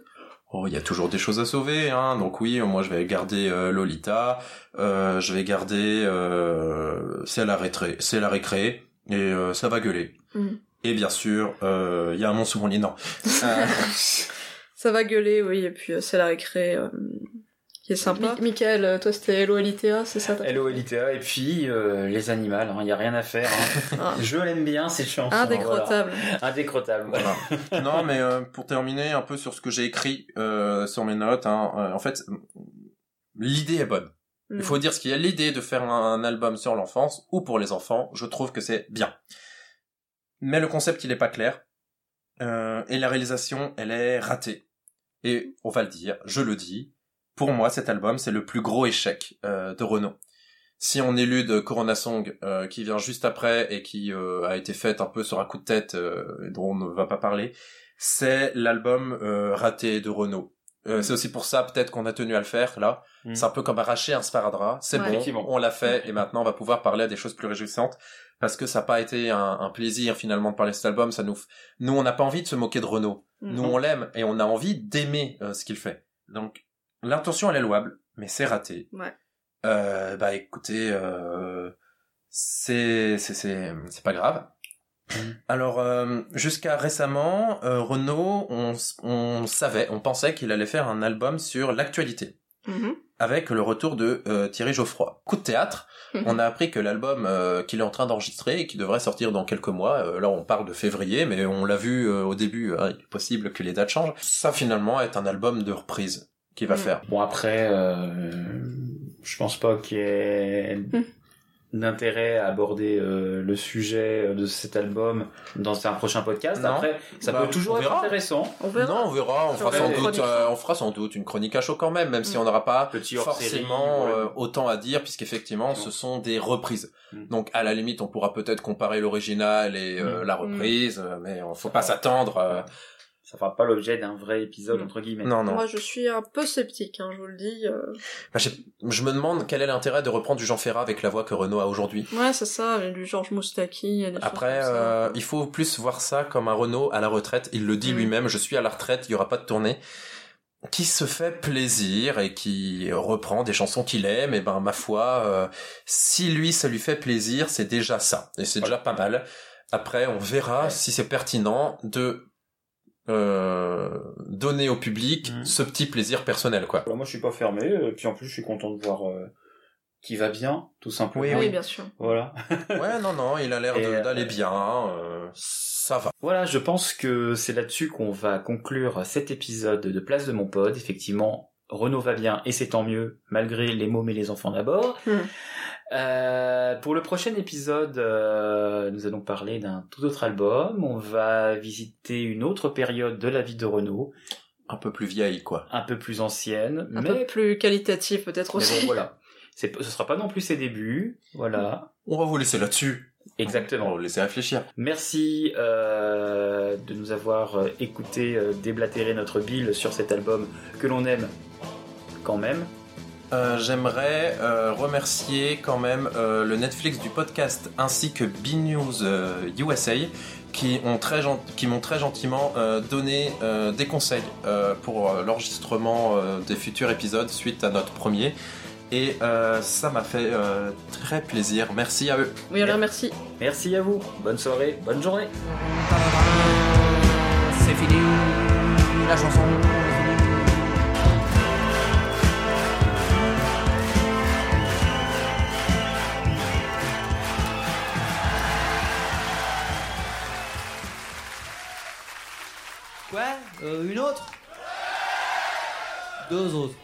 Oh, il y a toujours des choses à sauver, hein. Donc oui, moi je vais garder euh, Lolita, euh, je vais garder euh, c'est la récré, c'est la récré, et euh, ça va gueuler. Mm. Et bien sûr, euh, il y a un monstre mon lit, non. [laughs] Ça va gueuler, oui, et puis euh, c'est la récré euh, qui est sympa. Mi- Michael, euh, toi c'était Hello Alitea, c'est ça ta- Hello Elitea et puis euh, les animaux, il y a rien à faire. hein. [laughs] Ah. Je l'aime bien cette chanson. Indécrottable. voilà. Indécrottable. voilà. non, mais euh, pour terminer un peu sur ce que j'ai écrit euh, sur mes notes, hein, euh, en fait, l'idée est bonne. Mm. Il faut dire ce qu'il y a. L'idée de faire un, un album sur l'enfance ou pour les enfants, je trouve que c'est bien. Mais le concept, il est pas clair. Euh, et la réalisation, elle est ratée. Et on va le dire, je le dis, pour moi, cet album, c'est le plus gros échec euh, de Renault. Si on élude Corona Song, euh, qui vient juste après et qui euh, a été faite un peu sur un coup de tête, euh, et dont on ne va pas parler, c'est l'album euh, raté de Renault. Euh, c'est aussi pour ça peut-être qu'on a tenu à le faire là. Mm. C'est un peu comme arracher un sparadrap. C'est Ouais. bon, on l'a fait et maintenant on va pouvoir parler à des choses plus réjouissantes parce que ça n'a pas été un, un plaisir finalement de parler de cet album. Ça nous, nous on n'a pas envie de se moquer de Renault. Mm. Nous on l'aime et on a envie d'aimer euh, ce qu'il fait. Donc l'intention elle est louable, mais c'est raté. Ouais. Euh, bah écoutez, euh, c'est c'est c'est c'est pas grave. Alors euh, jusqu'à récemment, euh, Renaud, on, on savait, on pensait qu'il allait faire un album sur l'actualité Mhm. avec le retour de euh, Thierry Geoffroy. Coup de théâtre, on a appris que l'album euh, qu'il est en train d'enregistrer et qui devrait sortir dans quelques mois, euh, là on parle de février, mais on l'a vu euh, au début, hein, il est possible que les dates changent, ça finalement est un album de reprise qu'il va Mm. faire. Bon après, euh, je pense pas qu'il y ait d'intérêt à aborder euh, le sujet de cet album dans un prochain podcast. Non. Après, ça Bah, peut toujours on être verra. intéressant. On verra. Non, on verra, on fera, sans doute, euh, on fera sans doute une chronique à chaud quand même, même si Mm. on n'aura pas Petit forcément euh, autant à dire, puisqu'effectivement ce sont des reprises. Mm. Donc à la limite, on pourra peut-être comparer l'original et euh, Mm. la reprise, euh, mais on faut pas s'attendre. Ça fera pas l'objet d'un vrai épisode entre guillemets. Non, non. Moi, je suis un peu sceptique, hein, je vous le dis. euh. Bah, j'ai- je me demande quel est l'intérêt de reprendre du Jean Ferrat avec la voix que Renault a aujourd'hui. Ouais, c'est ça, avec du Georges Moustaki. et des Après, choses comme ça. euh, il faut plus voir ça comme un Renault à la retraite. Il le dit Mm. lui-même, je suis à la retraite, il y aura pas de tournée. Qui se fait plaisir et qui reprend des chansons qu'il aime, et ben ma foi, euh, si lui ça lui fait plaisir, c'est déjà ça, et c'est déjà pas mal. Après, on verra si c'est pertinent de euh, donner au public Mm. ce petit plaisir personnel, quoi. Alors, moi, je suis pas fermé. euh, puis en plus, je suis content de voir euh, qui va bien, tout simplement. Oui, oui, bien sûr. Voilà. [laughs] Ouais, non, non, il a l'air euh, d'aller bien, euh, ça va. Voilà, je pense que c'est là-dessus qu'on va conclure cet épisode de Place de mon pod. Effectivement, Renaud va bien et c'est tant mieux, malgré les mômes et les enfants d'abord. Hmm. Euh, pour le prochain épisode, euh, nous allons parler d'un tout autre album. On va visiter une autre période de la vie de Renaud, Un peu plus vieille, quoi. un peu plus ancienne, Un mais, peu plus qualitatif, peut-être mais aussi. bon, voilà. C'est, ce sera pas non plus ses débuts, voilà. On va vous laisser là-dessus. On Exactement. va vous laisser réfléchir. Merci euh, de nous avoir écouté euh, déblatérer notre bile sur cet album que l'on aime quand même. Euh, J'aimerais euh, remercier quand même euh, le Netflix du podcast ainsi que B-News euh, USA qui ont très gent- m'ont très gentiment euh, donné euh, des conseils euh, pour euh, l'enregistrement euh, des futurs épisodes suite à notre premier et euh, ça m'a fait euh, très plaisir. Merci à eux. Oui, alors merci. Merci à vous. Bonne soirée, bonne journée. C'est fini, la chanson. Euh, Une autre? Deux autres.